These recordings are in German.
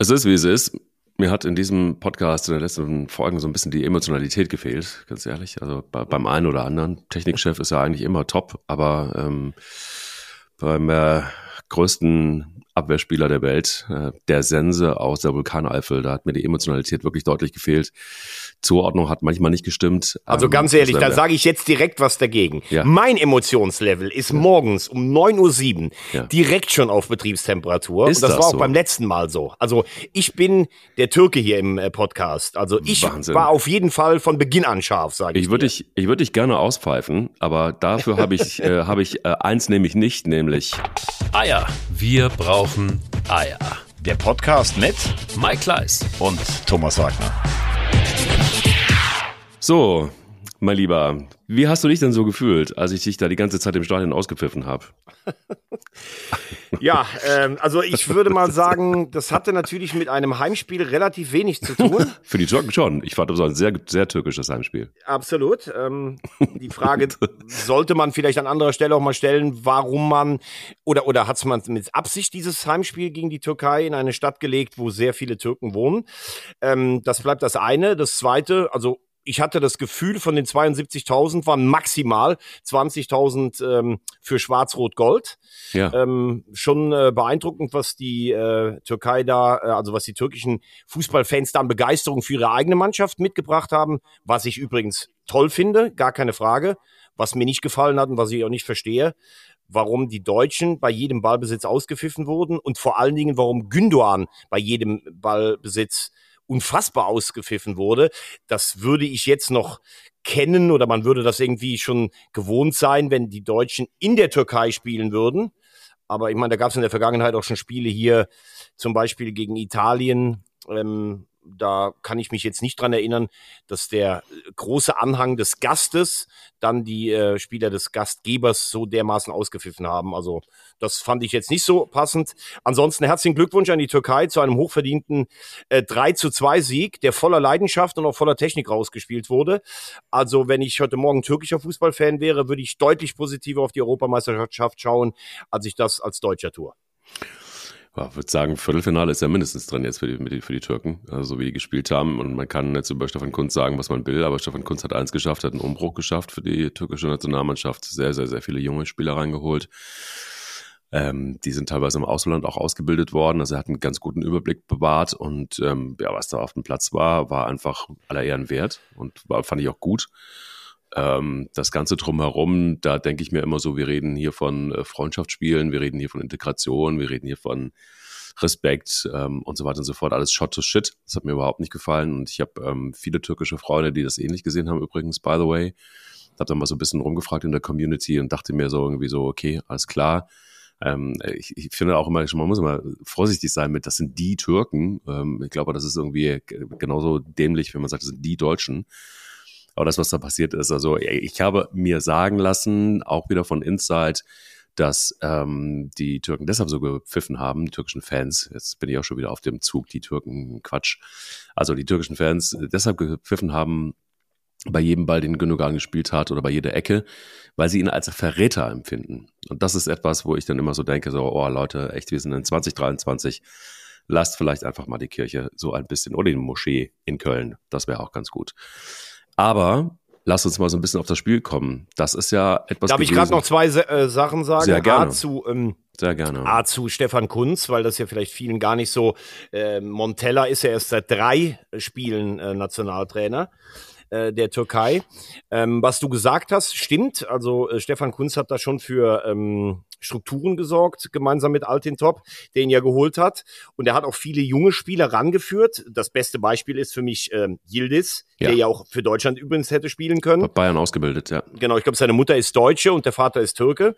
Es ist, wie es ist. Mir hat in diesem Podcast in den letzten Folgen so ein bisschen die Emotionalität gefehlt, ganz ehrlich. Also bei, beim einen oder anderen. Technikchef ist ja eigentlich immer top, aber ähm, beim äh, größten Abwehrspieler der Welt, äh, der Sense aus der Vulkaneifel. Da hat mir die Emotionalität wirklich deutlich gefehlt. Zuordnung hat manchmal nicht gestimmt. Also ähm, ganz ehrlich, da sage ich jetzt direkt was dagegen. Ja. Mein Emotionslevel ist ja. morgens um 9.07 Uhr ja. direkt schon auf Betriebstemperatur. Ist Und das, das war auch so? beim letzten Mal so. Also ich bin der Türke hier im äh, Podcast. Also ich Wahnsinn. war auf jeden Fall von Beginn an scharf, sage ich. Ich würde dich, ich würde dich gerne auspfeifen, aber dafür habe ich, äh, habe ich äh, eins nämlich nicht, nämlich Eier. Wir brauchen Eier. Der Podcast mit Mike Kleiss und Thomas Wagner. So, mein Lieber, wie hast du dich denn so gefühlt, als ich dich da die ganze Zeit im Stadion ausgepfiffen habe? ja, ähm, also ich würde mal sagen, das hatte natürlich mit einem Heimspiel relativ wenig zu tun. Für die Türken schon. Ich fand das ein sehr, sehr türkisches Heimspiel. Absolut. Ähm, die Frage sollte man vielleicht an anderer Stelle auch mal stellen, warum man oder, oder hat es man mit Absicht dieses Heimspiel gegen die Türkei in eine Stadt gelegt, wo sehr viele Türken wohnen? Ähm, das bleibt das eine. Das zweite, also ich hatte das Gefühl, von den 72.000 waren maximal 20.000 ähm, für Schwarz-Rot-Gold. Ja. Ähm, schon äh, beeindruckend, was die äh, Türkei da, äh, also was die türkischen Fußballfans da an Begeisterung für ihre eigene Mannschaft mitgebracht haben, was ich übrigens toll finde, gar keine Frage. Was mir nicht gefallen hat und was ich auch nicht verstehe, warum die Deutschen bei jedem Ballbesitz ausgepfiffen wurden und vor allen Dingen, warum Gündoan bei jedem Ballbesitz unfassbar ausgepfiffen wurde. Das würde ich jetzt noch kennen oder man würde das irgendwie schon gewohnt sein, wenn die Deutschen in der Türkei spielen würden. Aber ich meine, da gab es in der Vergangenheit auch schon Spiele hier, zum Beispiel gegen Italien, ähm, da kann ich mich jetzt nicht dran erinnern, dass der große Anhang des Gastes dann die äh, Spieler des Gastgebers so dermaßen ausgepfiffen haben. Also das fand ich jetzt nicht so passend. Ansonsten herzlichen Glückwunsch an die Türkei zu einem hochverdienten äh, 3 zu 2 Sieg, der voller Leidenschaft und auch voller Technik rausgespielt wurde. Also wenn ich heute Morgen türkischer Fußballfan wäre, würde ich deutlich positiver auf die Europameisterschaft schauen, als ich das als Deutscher tue ich würde sagen, Viertelfinale ist ja mindestens drin jetzt für die, für die Türken, also so wie die gespielt haben. Und man kann jetzt über Stefan Kunz sagen, was man will, aber Stefan Kunz hat eins geschafft, hat einen Umbruch geschafft für die türkische Nationalmannschaft. Sehr, sehr, sehr viele junge Spieler reingeholt. Ähm, die sind teilweise im Ausland auch ausgebildet worden. Also er hat einen ganz guten Überblick bewahrt und ähm, ja, was da auf dem Platz war, war einfach aller Ehren wert und war, fand ich auch gut. Ähm, das Ganze drumherum, da denke ich mir immer so, wir reden hier von äh, Freundschaftsspielen, wir reden hier von Integration, wir reden hier von Respekt ähm, und so weiter und so fort. Alles Shot to Shit. Das hat mir überhaupt nicht gefallen. Und ich habe ähm, viele türkische Freunde, die das ähnlich gesehen haben, übrigens, by the way. Habe dann mal so ein bisschen rumgefragt in der Community und dachte mir so irgendwie so, okay, alles klar. Ähm, ich, ich finde auch immer, man muss immer vorsichtig sein mit, das sind die Türken. Ähm, ich glaube, das ist irgendwie genauso dämlich, wenn man sagt, das sind die Deutschen. Aber das, was da passiert ist, also ich habe mir sagen lassen, auch wieder von Inside, dass ähm, die Türken deshalb so gepfiffen haben, die türkischen Fans, jetzt bin ich auch schon wieder auf dem Zug, die Türken, Quatsch, also die türkischen Fans deshalb gepfiffen haben, bei jedem Ball, den Gündogan gespielt hat oder bei jeder Ecke, weil sie ihn als Verräter empfinden. Und das ist etwas, wo ich dann immer so denke, so, oh Leute, echt, wir sind in 2023, lasst vielleicht einfach mal die Kirche so ein bisschen oder die Moschee in Köln, das wäre auch ganz gut. Aber lass uns mal so ein bisschen auf das Spiel kommen. Das ist ja etwas. Darf gewesen. ich gerade noch zwei äh, Sachen sagen? Sehr gerne. A zu, ähm, Sehr gerne. A zu Stefan Kunz, weil das ja vielleicht vielen gar nicht so. Äh, Montella ist ja erst seit drei Spielen äh, Nationaltrainer äh, der Türkei. Ähm, was du gesagt hast, stimmt. Also äh, Stefan Kunz hat da schon für ähm, Strukturen gesorgt, gemeinsam mit Altin Top, den er geholt hat. Und er hat auch viele junge Spieler rangeführt. Das beste Beispiel ist für mich ähm, Yildiz, ja. der ja auch für Deutschland übrigens hätte spielen können. Bayern ausgebildet, ja. Genau, ich glaube, seine Mutter ist Deutsche und der Vater ist Türke.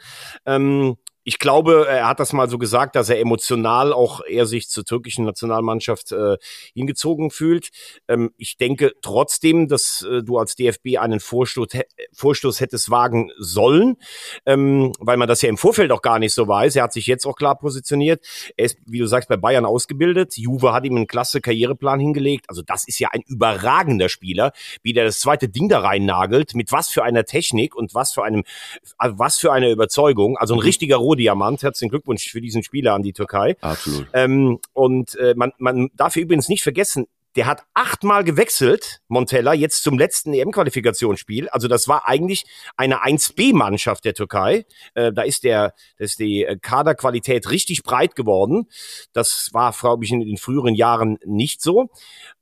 Ähm, ich glaube, er hat das mal so gesagt, dass er emotional auch eher sich zur türkischen Nationalmannschaft äh, hingezogen fühlt. Ähm, ich denke trotzdem, dass äh, du als DFB einen Vorstoß, Vorstoß hättest wagen sollen, ähm, weil man das ja im Vorfeld auch gar nicht so weiß. Er hat sich jetzt auch klar positioniert. Er ist, wie du sagst, bei Bayern ausgebildet. Juve hat ihm einen klasse Karriereplan hingelegt. Also das ist ja ein überragender Spieler, wie der das zweite Ding da rein nagelt, mit was für einer Technik und was für einem, also was für eine Überzeugung. Also ein richtiger Rudi Rohdiamant. Herzlichen Glückwunsch für diesen Spieler an die Türkei. Absolut. Ähm, und äh, man, man darf übrigens nicht vergessen, der hat achtmal gewechselt, Montella, jetzt zum letzten EM-Qualifikationsspiel. Also das war eigentlich eine 1B-Mannschaft der Türkei. Äh, da ist der, da ist die äh, Kaderqualität richtig breit geworden. Das war, glaube ich, in den früheren Jahren nicht so.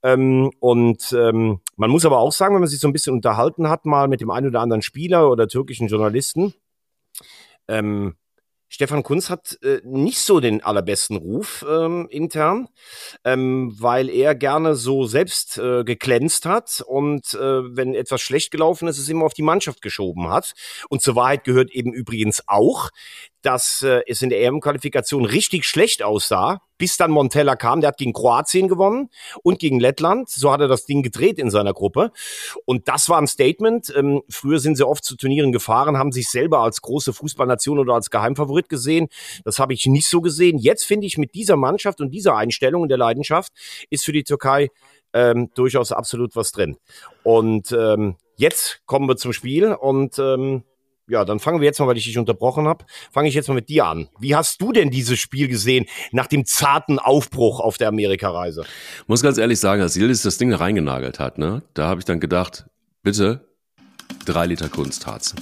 Ähm, und ähm, man muss aber auch sagen, wenn man sich so ein bisschen unterhalten hat, mal mit dem einen oder anderen Spieler oder türkischen Journalisten, ähm, Stefan Kunz hat äh, nicht so den allerbesten Ruf ähm, intern, ähm, weil er gerne so selbst äh, geglänzt hat und äh, wenn etwas schlecht gelaufen ist, es immer auf die Mannschaft geschoben hat. Und zur Wahrheit gehört eben übrigens auch, dass äh, es in der EM-Qualifikation richtig schlecht aussah, bis dann Montella kam. Der hat gegen Kroatien gewonnen und gegen Lettland. So hat er das Ding gedreht in seiner Gruppe. Und das war ein Statement. Ähm, früher sind sie oft zu Turnieren gefahren, haben sich selber als große Fußballnation oder als Geheimfavorit gesehen. Das habe ich nicht so gesehen. Jetzt finde ich mit dieser Mannschaft und dieser Einstellung und der Leidenschaft ist für die Türkei ähm, durchaus absolut was drin. Und ähm, jetzt kommen wir zum Spiel und ähm, ja, dann fangen wir jetzt mal, weil ich dich unterbrochen habe, fange ich jetzt mal mit dir an. Wie hast du denn dieses Spiel gesehen nach dem zarten Aufbruch auf der Amerikareise? Muss ganz ehrlich sagen, als Yildiz das Ding reingenagelt hat, ne, da habe ich dann gedacht, bitte drei Liter Kunstharz.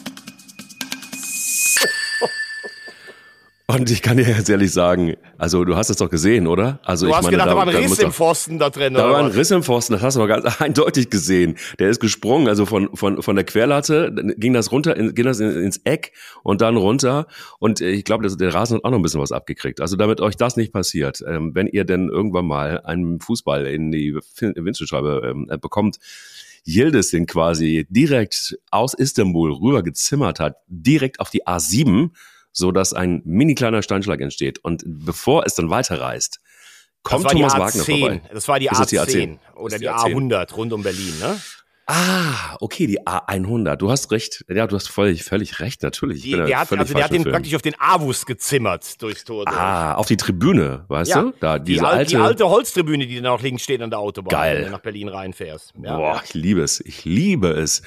Und ich kann dir jetzt ehrlich sagen, also du hast es doch gesehen, oder? Also du ich hast meine, gedacht, da, war ein Riss im Pfosten da drin. Da war ein? Riss im Pfosten, das hast du aber ganz eindeutig gesehen. Der ist gesprungen, also von, von, von der Querlatte ging das runter, in, ging das in, ins Eck und dann runter. Und äh, ich glaube, der Rasen hat auch noch ein bisschen was abgekriegt. Also damit euch das nicht passiert, ähm, wenn ihr denn irgendwann mal einen Fußball in die Windschutzscheibe ähm, äh, bekommt, Yildiz den quasi direkt aus Istanbul rüber gezimmert hat, direkt auf die A7, so dass ein mini kleiner Steinschlag entsteht. Und bevor es dann weiterreist, kommt Thomas Wagner A10. vorbei. Das war die Ist das A10, die A10? oder die, ist die A10. A100 rund um Berlin, ne? Ah, okay, die A100. Du hast recht. Ja, du hast völlig, völlig recht, natürlich. Ich Die, der hat, also der hat den Film. praktisch auf den Avus gezimmert durchs Tor. durch. Ah, auf die Tribüne, weißt ja, du? Da, die, diese al- alte, die alte Holztribüne, die dann auch links steht an der Autobahn, Geil. wenn du nach Berlin reinfährst. Ja, Boah, ich liebe es. Ich liebe es.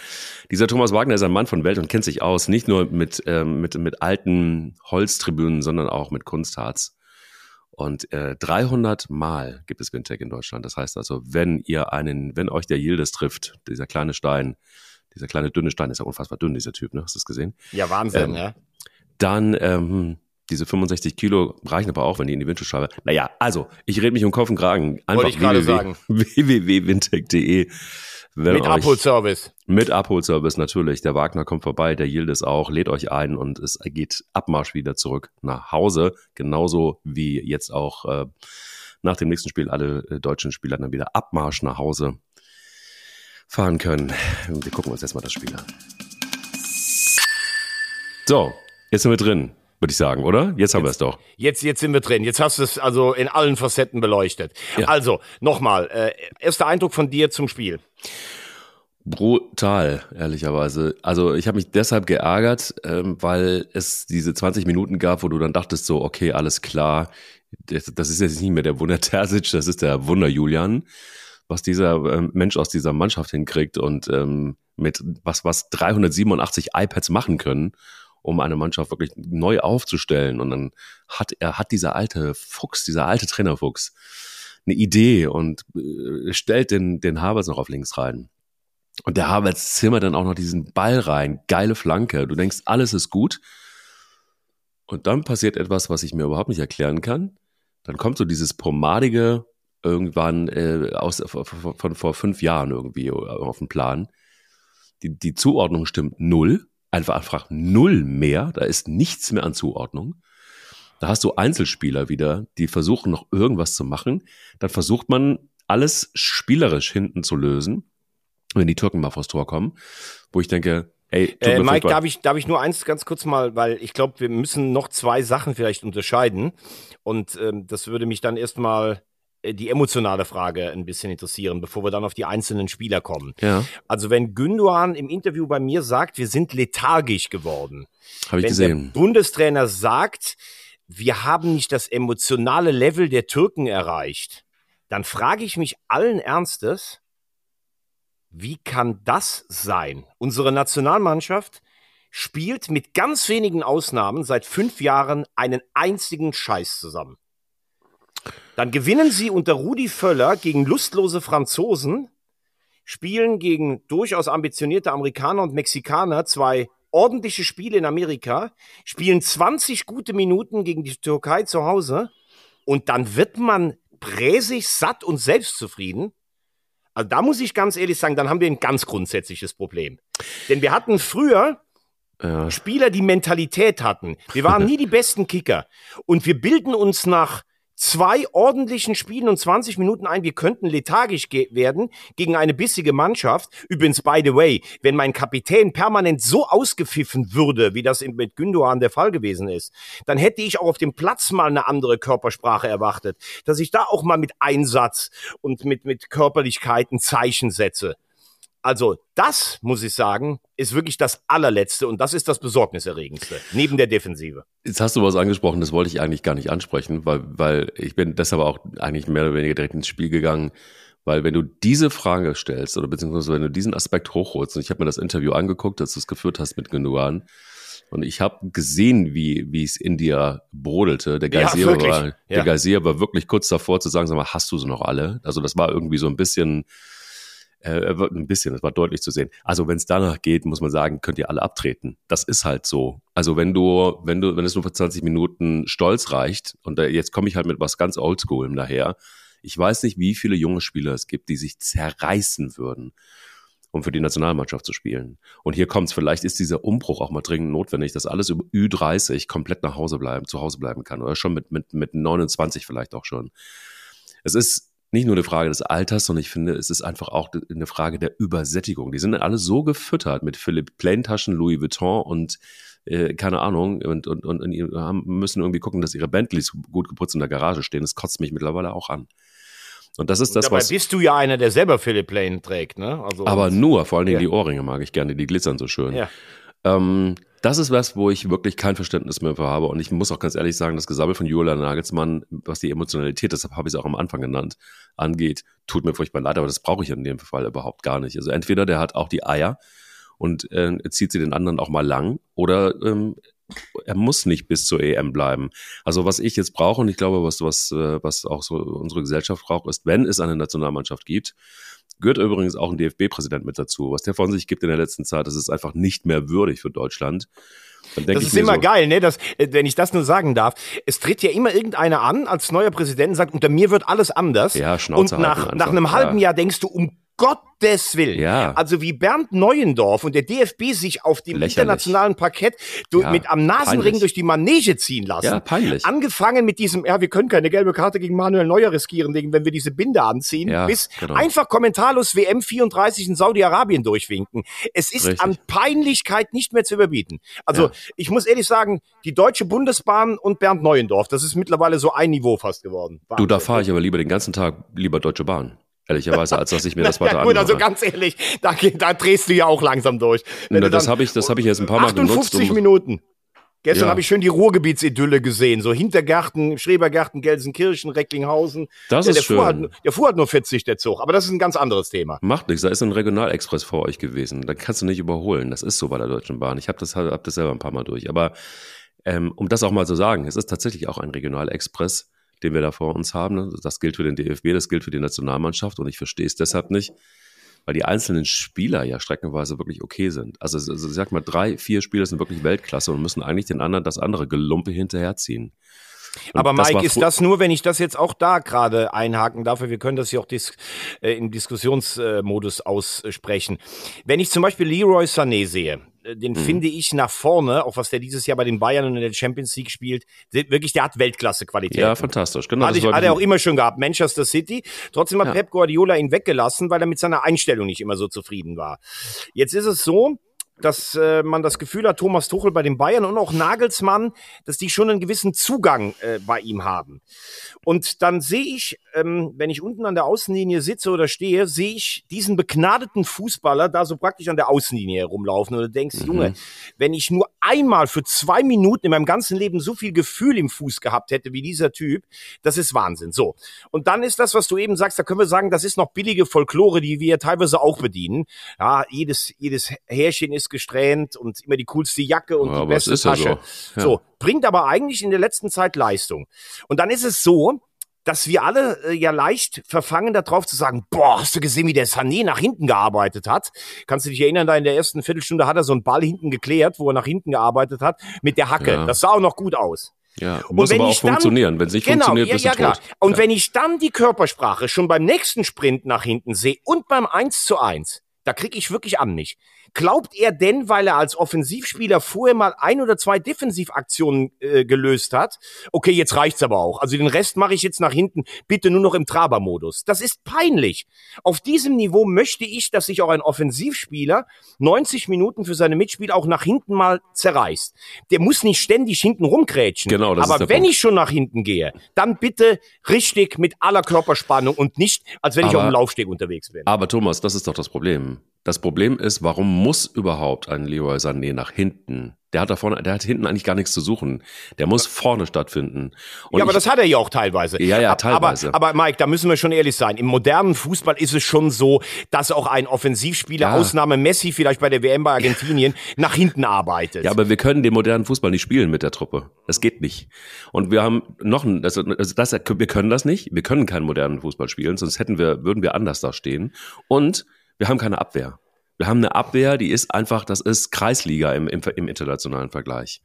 Dieser Thomas Wagner ist ein Mann von Welt und kennt sich aus. Nicht nur mit, ähm, mit, mit alten Holztribünen, sondern auch mit Kunstharz. Und äh, 300 Mal gibt es Windtech in Deutschland. Das heißt also, wenn ihr einen, wenn euch der Yildiz trifft, dieser kleine Stein, dieser kleine dünne Stein, ist ja unfassbar dünn, dieser Typ, ne? Hast du es gesehen? ja Wahnsinn, Ähm, ja. dann ähm, diese 65 Kilo reichen aber auch, wenn die in die Windschutzscheibe. Naja, also, ich rede mich um Kopf und Kragen. Einfach Wollte Wenn Mit Abholservice. Mit Abholservice natürlich. Der Wagner kommt vorbei, der Yildiz auch, lädt euch ein und es geht Abmarsch wieder zurück nach Hause. Genauso wie jetzt auch äh, nach dem nächsten Spiel alle äh, deutschen Spieler dann wieder Abmarsch nach Hause fahren können. Wir gucken uns jetzt mal das Spiel an. So, jetzt sind wir drin, würde ich sagen, oder? Jetzt haben wir es doch. Jetzt, jetzt sind wir drin. Jetzt hast du es also in allen Facetten beleuchtet. Ja. Also, nochmal, äh, erster Eindruck von dir zum Spiel. Brutal, ehrlicherweise. Also ich habe mich deshalb geärgert, ähm, weil es diese 20 Minuten gab, wo du dann dachtest so, okay, alles klar, das, das ist jetzt nicht mehr der Wunder Terzic, das ist der Wunder Julian, was dieser ähm, Mensch aus dieser Mannschaft hinkriegt und ähm, mit was was 387 iPads machen können, um eine Mannschaft wirklich neu aufzustellen. Und dann hat er hat dieser alte Fuchs, dieser alte Trainerfuchs eine Idee und äh, stellt den den Havertz noch auf links rein. Und der Havertz zimmert dann auch noch diesen Ball rein. Geile Flanke. Du denkst, alles ist gut. Und dann passiert etwas, was ich mir überhaupt nicht erklären kann. Dann kommt so dieses pomadige irgendwann äh, aus, von, von, von vor fünf Jahren irgendwie auf den Plan. Die, die Zuordnung stimmt null. Einfach, einfach null mehr. Da ist nichts mehr an Zuordnung. Da hast du Einzelspieler wieder, die versuchen noch irgendwas zu machen. Dann versucht man alles spielerisch hinten zu lösen wenn die Türken mal vors Tor kommen, wo ich denke, ey, Äh, Mike, darf ich, darf ich nur eins ganz kurz mal, weil ich glaube, wir müssen noch zwei Sachen vielleicht unterscheiden. Und ähm, das würde mich dann erstmal die emotionale Frage ein bisschen interessieren, bevor wir dann auf die einzelnen Spieler kommen. ja, Also wenn Gündogan im Interview bei mir sagt, wir sind lethargisch geworden, habe ich wenn gesehen. der Bundestrainer sagt, wir haben nicht das emotionale Level der Türken erreicht, dann frage ich mich allen Ernstes, wie kann das sein? Unsere Nationalmannschaft spielt mit ganz wenigen Ausnahmen seit fünf Jahren einen einzigen Scheiß zusammen. Dann gewinnen sie unter Rudi Völler gegen lustlose Franzosen, spielen gegen durchaus ambitionierte Amerikaner und Mexikaner zwei ordentliche Spiele in Amerika, spielen 20 gute Minuten gegen die Türkei zu Hause und dann wird man präsig, satt und selbstzufrieden. Also da muss ich ganz ehrlich sagen, dann haben wir ein ganz grundsätzliches Problem. Denn wir hatten früher ja. Spieler, die Mentalität hatten. Wir waren nie die besten Kicker. Und wir bilden uns nach zwei ordentlichen Spielen und 20 Minuten ein, wir könnten lethargisch ge werden gegen eine bissige Mannschaft. Übrigens, by the way, wenn mein Kapitän permanent so ausgepfiffen würde, wie das mit Gündogan der Fall gewesen ist, dann hätte ich auch auf dem Platz mal eine andere Körpersprache erwartet, dass ich da auch mal mit Einsatz und mit, mit Körperlichkeiten Zeichen setze. Also das, muss ich sagen, ist wirklich das allerletzte und das ist das Besorgniserregendste, neben der Defensive. Jetzt hast du was angesprochen, das wollte ich eigentlich gar nicht ansprechen, weil, weil ich bin deshalb auch eigentlich mehr oder weniger direkt ins Spiel gegangen, weil wenn du diese Frage stellst oder beziehungsweise wenn du diesen Aspekt hochholst, und ich habe mir das Interview angeguckt, das du es geführt hast mit Genuan, und ich habe gesehen, wie wie es in dir brodelte. Der Geysir, ja, war, der ja. Geysir war wirklich kurz davor zu sagen, sag mal, hast du sie noch alle? Also das war irgendwie so ein bisschen äh, ein bisschen, das war deutlich zu sehen. Also wenn es danach geht, muss man sagen, könnt ihr alle abtreten. Das ist halt so. Also wenn du, wenn du, wenn es nur für 20 Minuten stolz reicht, und da, jetzt komme ich halt mit was ganz Oldschool daher, ich weiß nicht, wie viele junge Spieler es gibt, die sich zerreißen würden, um für die Nationalmannschaft zu spielen. Und hier kommt's, vielleicht ist dieser Umbruch auch mal dringend notwendig, dass alles über Ü30 komplett nach Hause bleiben, zu Hause bleiben kann. Oder schon mit, mit, mit 29 vielleicht auch schon. Es ist nicht nur eine Frage des Alters, sondern ich finde, es ist einfach auch eine Frage der Übersättigung. Die sind alle so gefüttert mit Philipp Plain-Taschen, Louis Vuitton und äh, keine Ahnung und, und, und, und haben, müssen irgendwie gucken, dass ihre Bentleys gut geputzt in der Garage stehen. Das kotzt mich mittlerweile auch an. Und das ist das, Dabei was. bist du ja einer, der selber Philipp Plain trägt, ne? Also, aber nur, vor allen Dingen ja. die Ohrringe mag ich gerne, die glitzern so schön. Ja. Ähm, das ist was, wo ich wirklich kein Verständnis mehr für habe. Und ich muss auch ganz ehrlich sagen, das Gesammel von Julian Nagelsmann, was die Emotionalität, deshalb habe ich es auch am Anfang genannt, angeht, tut mir furchtbar leid, aber das brauche ich in dem Fall überhaupt gar nicht. Also entweder der hat auch die Eier und äh, zieht sie den anderen auch mal lang oder ähm, er muss nicht bis zur EM bleiben. Also was ich jetzt brauche und ich glaube, was, was, äh, was auch so unsere Gesellschaft braucht, ist, wenn es eine Nationalmannschaft gibt, Gehört übrigens auch ein DFB-Präsident mit dazu. Was der von sich gibt in der letzten Zeit, das ist einfach nicht mehr würdig für Deutschland. das ist immer so, geil, ne? Das, äh, wenn ich das nur sagen darf. Es tritt ja immer irgendeiner an als neuer Präsident und sagt, unter mir wird alles anders. Ja, Schnauze Und nach, nach einem halben ja. Jahr denkst du, um Gottes Willen. Ja. Also wie Bernd Neuendorf und der DFB sich auf dem Lächerlich. internationalen Parkett ja, mit am Nasenring peinlich. durch die Manege ziehen lassen. Ja, peinlich. Angefangen mit diesem, ja, wir können keine gelbe Karte gegen Manuel Neuer riskieren, wenn wir diese Binde anziehen, ja, bis genau. einfach kommentarlos WM 34 in Saudi-Arabien durchwinken. Es ist Richtig. an Peinlichkeit nicht mehr zu überbieten. Also ja. ich muss ehrlich sagen, die Deutsche Bundesbahn und Bernd Neuendorf, das ist mittlerweile so ein Niveau fast geworden. Wahnsinn. Du, da fahre ich aber lieber den ganzen Tag lieber Deutsche Bahn ehrlicherweise, als dass ich mir das weiter ja, gut, also ganz ehrlich, da, da drehst du ja auch langsam durch. Na, das habe ich, das habe ich jetzt ein paar Mal 58 genutzt. Minuten. Gestern ja. habe ich schön die Ruhrgebietidylle gesehen, so Hintergarten, Schrebergarten, Gelsenkirchen, Recklinghausen. Das der, ist der schön. Fuhr hat, der fuhr hat nur 40, der Zug, aber das ist ein ganz anderes Thema. Macht nichts, da ist ein Regionalexpress vor euch gewesen, da kannst du nicht überholen. Das ist so bei der Deutschen Bahn. Ich habe das, hab das selber ein paar Mal durch. Aber ähm, um das auch mal zu sagen, es ist tatsächlich auch ein Regionalexpress den wir da vor uns haben. Das gilt für den DFB, das gilt für die Nationalmannschaft und ich verstehe es deshalb nicht, weil die einzelnen Spieler ja streckenweise wirklich okay sind. Also, also sag mal, drei, vier Spieler sind wirklich Weltklasse und müssen eigentlich den anderen das andere Gelumpe hinterherziehen. Und Aber Mike, ist das nur, wenn ich das jetzt auch da gerade einhaken darf, wir können das ja auch dis äh, im Diskussionsmodus aussprechen. Wenn ich zum Beispiel Leroy Sané sehe, äh, den mhm. finde ich nach vorne, auch was der dieses Jahr bei den Bayern und in der Champions League spielt, wirklich, der hat Weltklasse-Qualität. Ja, fantastisch, genau. Hat, ich, hat er auch immer schon gehabt, Manchester City. Trotzdem hat ja. Pep Guardiola ihn weggelassen, weil er mit seiner Einstellung nicht immer so zufrieden war. Jetzt ist es so, dass äh, man das Gefühl hat, Thomas Tuchel bei den Bayern und auch Nagelsmann, dass die schon einen gewissen Zugang äh, bei ihm haben. Und dann sehe ich, ähm, wenn ich unten an der Außenlinie sitze oder stehe, sehe ich diesen begnadeten Fußballer da so praktisch an der Außenlinie herumlaufen. Und du denkst, mhm. Junge, wenn ich nur einmal für zwei Minuten in meinem ganzen Leben so viel Gefühl im Fuß gehabt hätte wie dieser Typ, das ist Wahnsinn. So. Und dann ist das, was du eben sagst, da können wir sagen, das ist noch billige Folklore, die wir teilweise auch bedienen. Ja, jedes, jedes Härchen ist gesträhnt und immer die coolste Jacke und Ja, die beste ist ja Tasche. so. Ja. So, bringt aber eigentlich in der letzten Zeit Leistung. Und dann ist es so, dass wir alle äh, ja leicht verfangen darauf zu sagen, boah, hast du gesehen, wie der Sané nach hinten gearbeitet hat? Kannst du dich erinnern, da in der ersten Viertelstunde hat er so einen Ball hinten geklärt, wo er nach hinten gearbeitet hat, mit der Hacke. Ja. Das sah auch noch gut aus. Ja, muss wenn aber auch dann- funktionieren. Wenn es nicht Genau, funktioniert, ja, bist ja du klar. tot. Und ja. wenn ich dann die Körpersprache schon beim nächsten Sprint nach hinten sehe und beim 1 zu 1, da krieg ich wirklich an mich. Glaubt er denn, weil er als Offensivspieler vorher mal ein oder zwei Defensivaktionen äh, gelöst hat, okay, jetzt reicht's aber auch. Also den Rest mache ich jetzt nach hinten, bitte nur noch im Traber-Modus. Das ist peinlich. Auf diesem Niveau möchte ich, dass sich auch ein Offensivspieler 90 Minuten für seine Mitspieler auch nach hinten mal zerreißt. Der muss nicht ständig hinten rumkrätschen. Genau, das ist aber der wenn Punkt. ich schon nach hinten gehe, dann bitte richtig mit aller Körperspannung und nicht, als wenn ich Aber- auf dem Laufsteg unterwegs bin. Aber Thomas, das ist doch das Problem. Das Problem ist, warum muss überhaupt ein Leroy Sané nach hinten? Der hat da vorne, der hat hinten eigentlich gar nichts zu suchen. Der muss vorne stattfinden. Und ja, aber ich- das hat er ja auch teilweise. Ja, ja, teilweise. Aber, aber Mike, da müssen wir schon ehrlich sein. Im modernen Fußball ist es schon so, dass auch ein Offensivspieler, Ja. Ausnahme Messi vielleicht bei der WM bei Argentinien, nach hinten arbeitet. Ja, aber wir können den modernen Fußball nicht spielen mit der Truppe. Das geht nicht. Und wir haben noch ein, also das, das, wir können das nicht. Wir können keinen modernen Fußball spielen, sonst hätten wir, würden wir anders da stehen. Und wir haben keine Abwehr. Wir haben eine Abwehr, die ist einfach, das ist Kreisliga im, im, im internationalen Vergleich.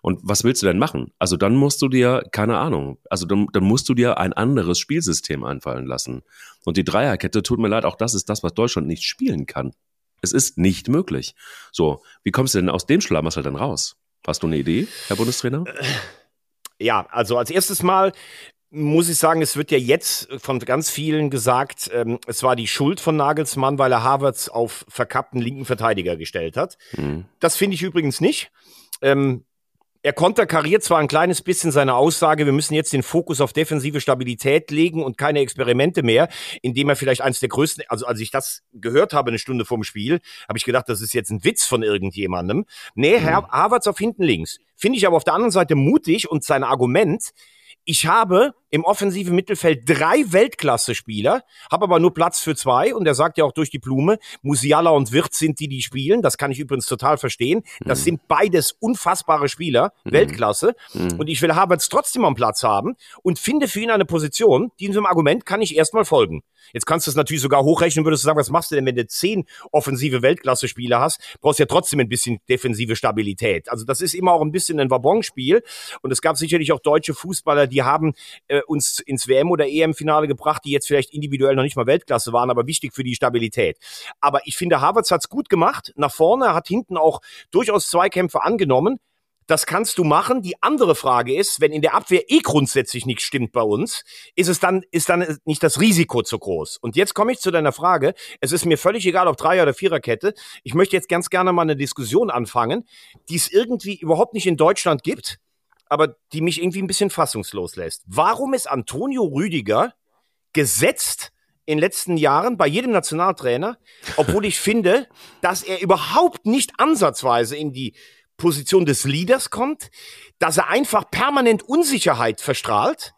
Und was willst du denn machen? Also dann musst du dir, keine Ahnung, also dann, dann musst du dir ein anderes Spielsystem einfallen lassen. Und die Dreierkette, tut mir leid, auch das ist das, was Deutschland nicht spielen kann. Es ist nicht möglich. So, wie kommst du denn aus dem Schlamassel denn raus? Hast du eine Idee, Herr Bundestrainer? Ja, also als erstes Mal muss ich sagen, es wird ja jetzt von ganz vielen gesagt, ähm, es war die Schuld von Nagelsmann, weil er Havertz auf verkappten linken Verteidiger gestellt hat. Hm. Das finde ich übrigens nicht. Ähm, er konterkariert zwar ein kleines bisschen seine Aussage, wir müssen jetzt den Fokus auf defensive Stabilität legen und keine Experimente mehr, indem er vielleicht eins der größten, also als ich das gehört habe, eine Stunde vorm Spiel, habe ich gedacht, das ist jetzt ein Witz von irgendjemandem. Nee, Herr Havertz auf hinten links. Finde ich aber auf der anderen Seite mutig und sein Argument, ich habe im offensiven Mittelfeld drei Weltklasse-Spieler, habe aber nur Platz für zwei und er sagt ja auch durch die Blume, Musiala und Wirtz sind die, die spielen. Das kann ich übrigens total verstehen. Das sind beides unfassbare Spieler, Weltklasse. Und ich will Havertz trotzdem am Platz haben und finde für ihn eine Position, diesem Argument kann ich erstmal folgen. Jetzt kannst du es natürlich sogar hochrechnen, würdest du sagen, was machst du denn, wenn du zehn offensive Weltklasse-Spieler hast? Brauchst ja trotzdem ein bisschen defensive Stabilität. Also das ist immer auch ein bisschen ein Wabonspiel. Und es gab sicherlich auch deutsche Fußballer, die haben äh, uns ins WM- oder EM-Finale gebracht, die jetzt vielleicht individuell noch nicht mal Weltklasse waren, aber wichtig für die Stabilität. Aber ich finde, Havertz hat's gut gemacht. Nach vorne hat hinten auch durchaus Zweikämpfe angenommen. Das kannst du machen. Die andere Frage ist, wenn in der Abwehr eh grundsätzlich nichts stimmt bei uns, ist es dann, ist dann nicht das Risiko zu groß. Und jetzt komme ich zu deiner Frage. Es ist mir völlig egal, ob Dreier- oder Viererkette. Ich möchte jetzt ganz gerne mal eine Diskussion anfangen, die es irgendwie überhaupt nicht in Deutschland gibt, aber die mich irgendwie ein bisschen fassungslos lässt. Warum ist Antonio Rüdiger gesetzt in den letzten Jahren bei jedem Nationaltrainer, obwohl ich finde, dass er überhaupt nicht ansatzweise in die Position des Leaders kommt, dass er einfach permanent Unsicherheit verstrahlt.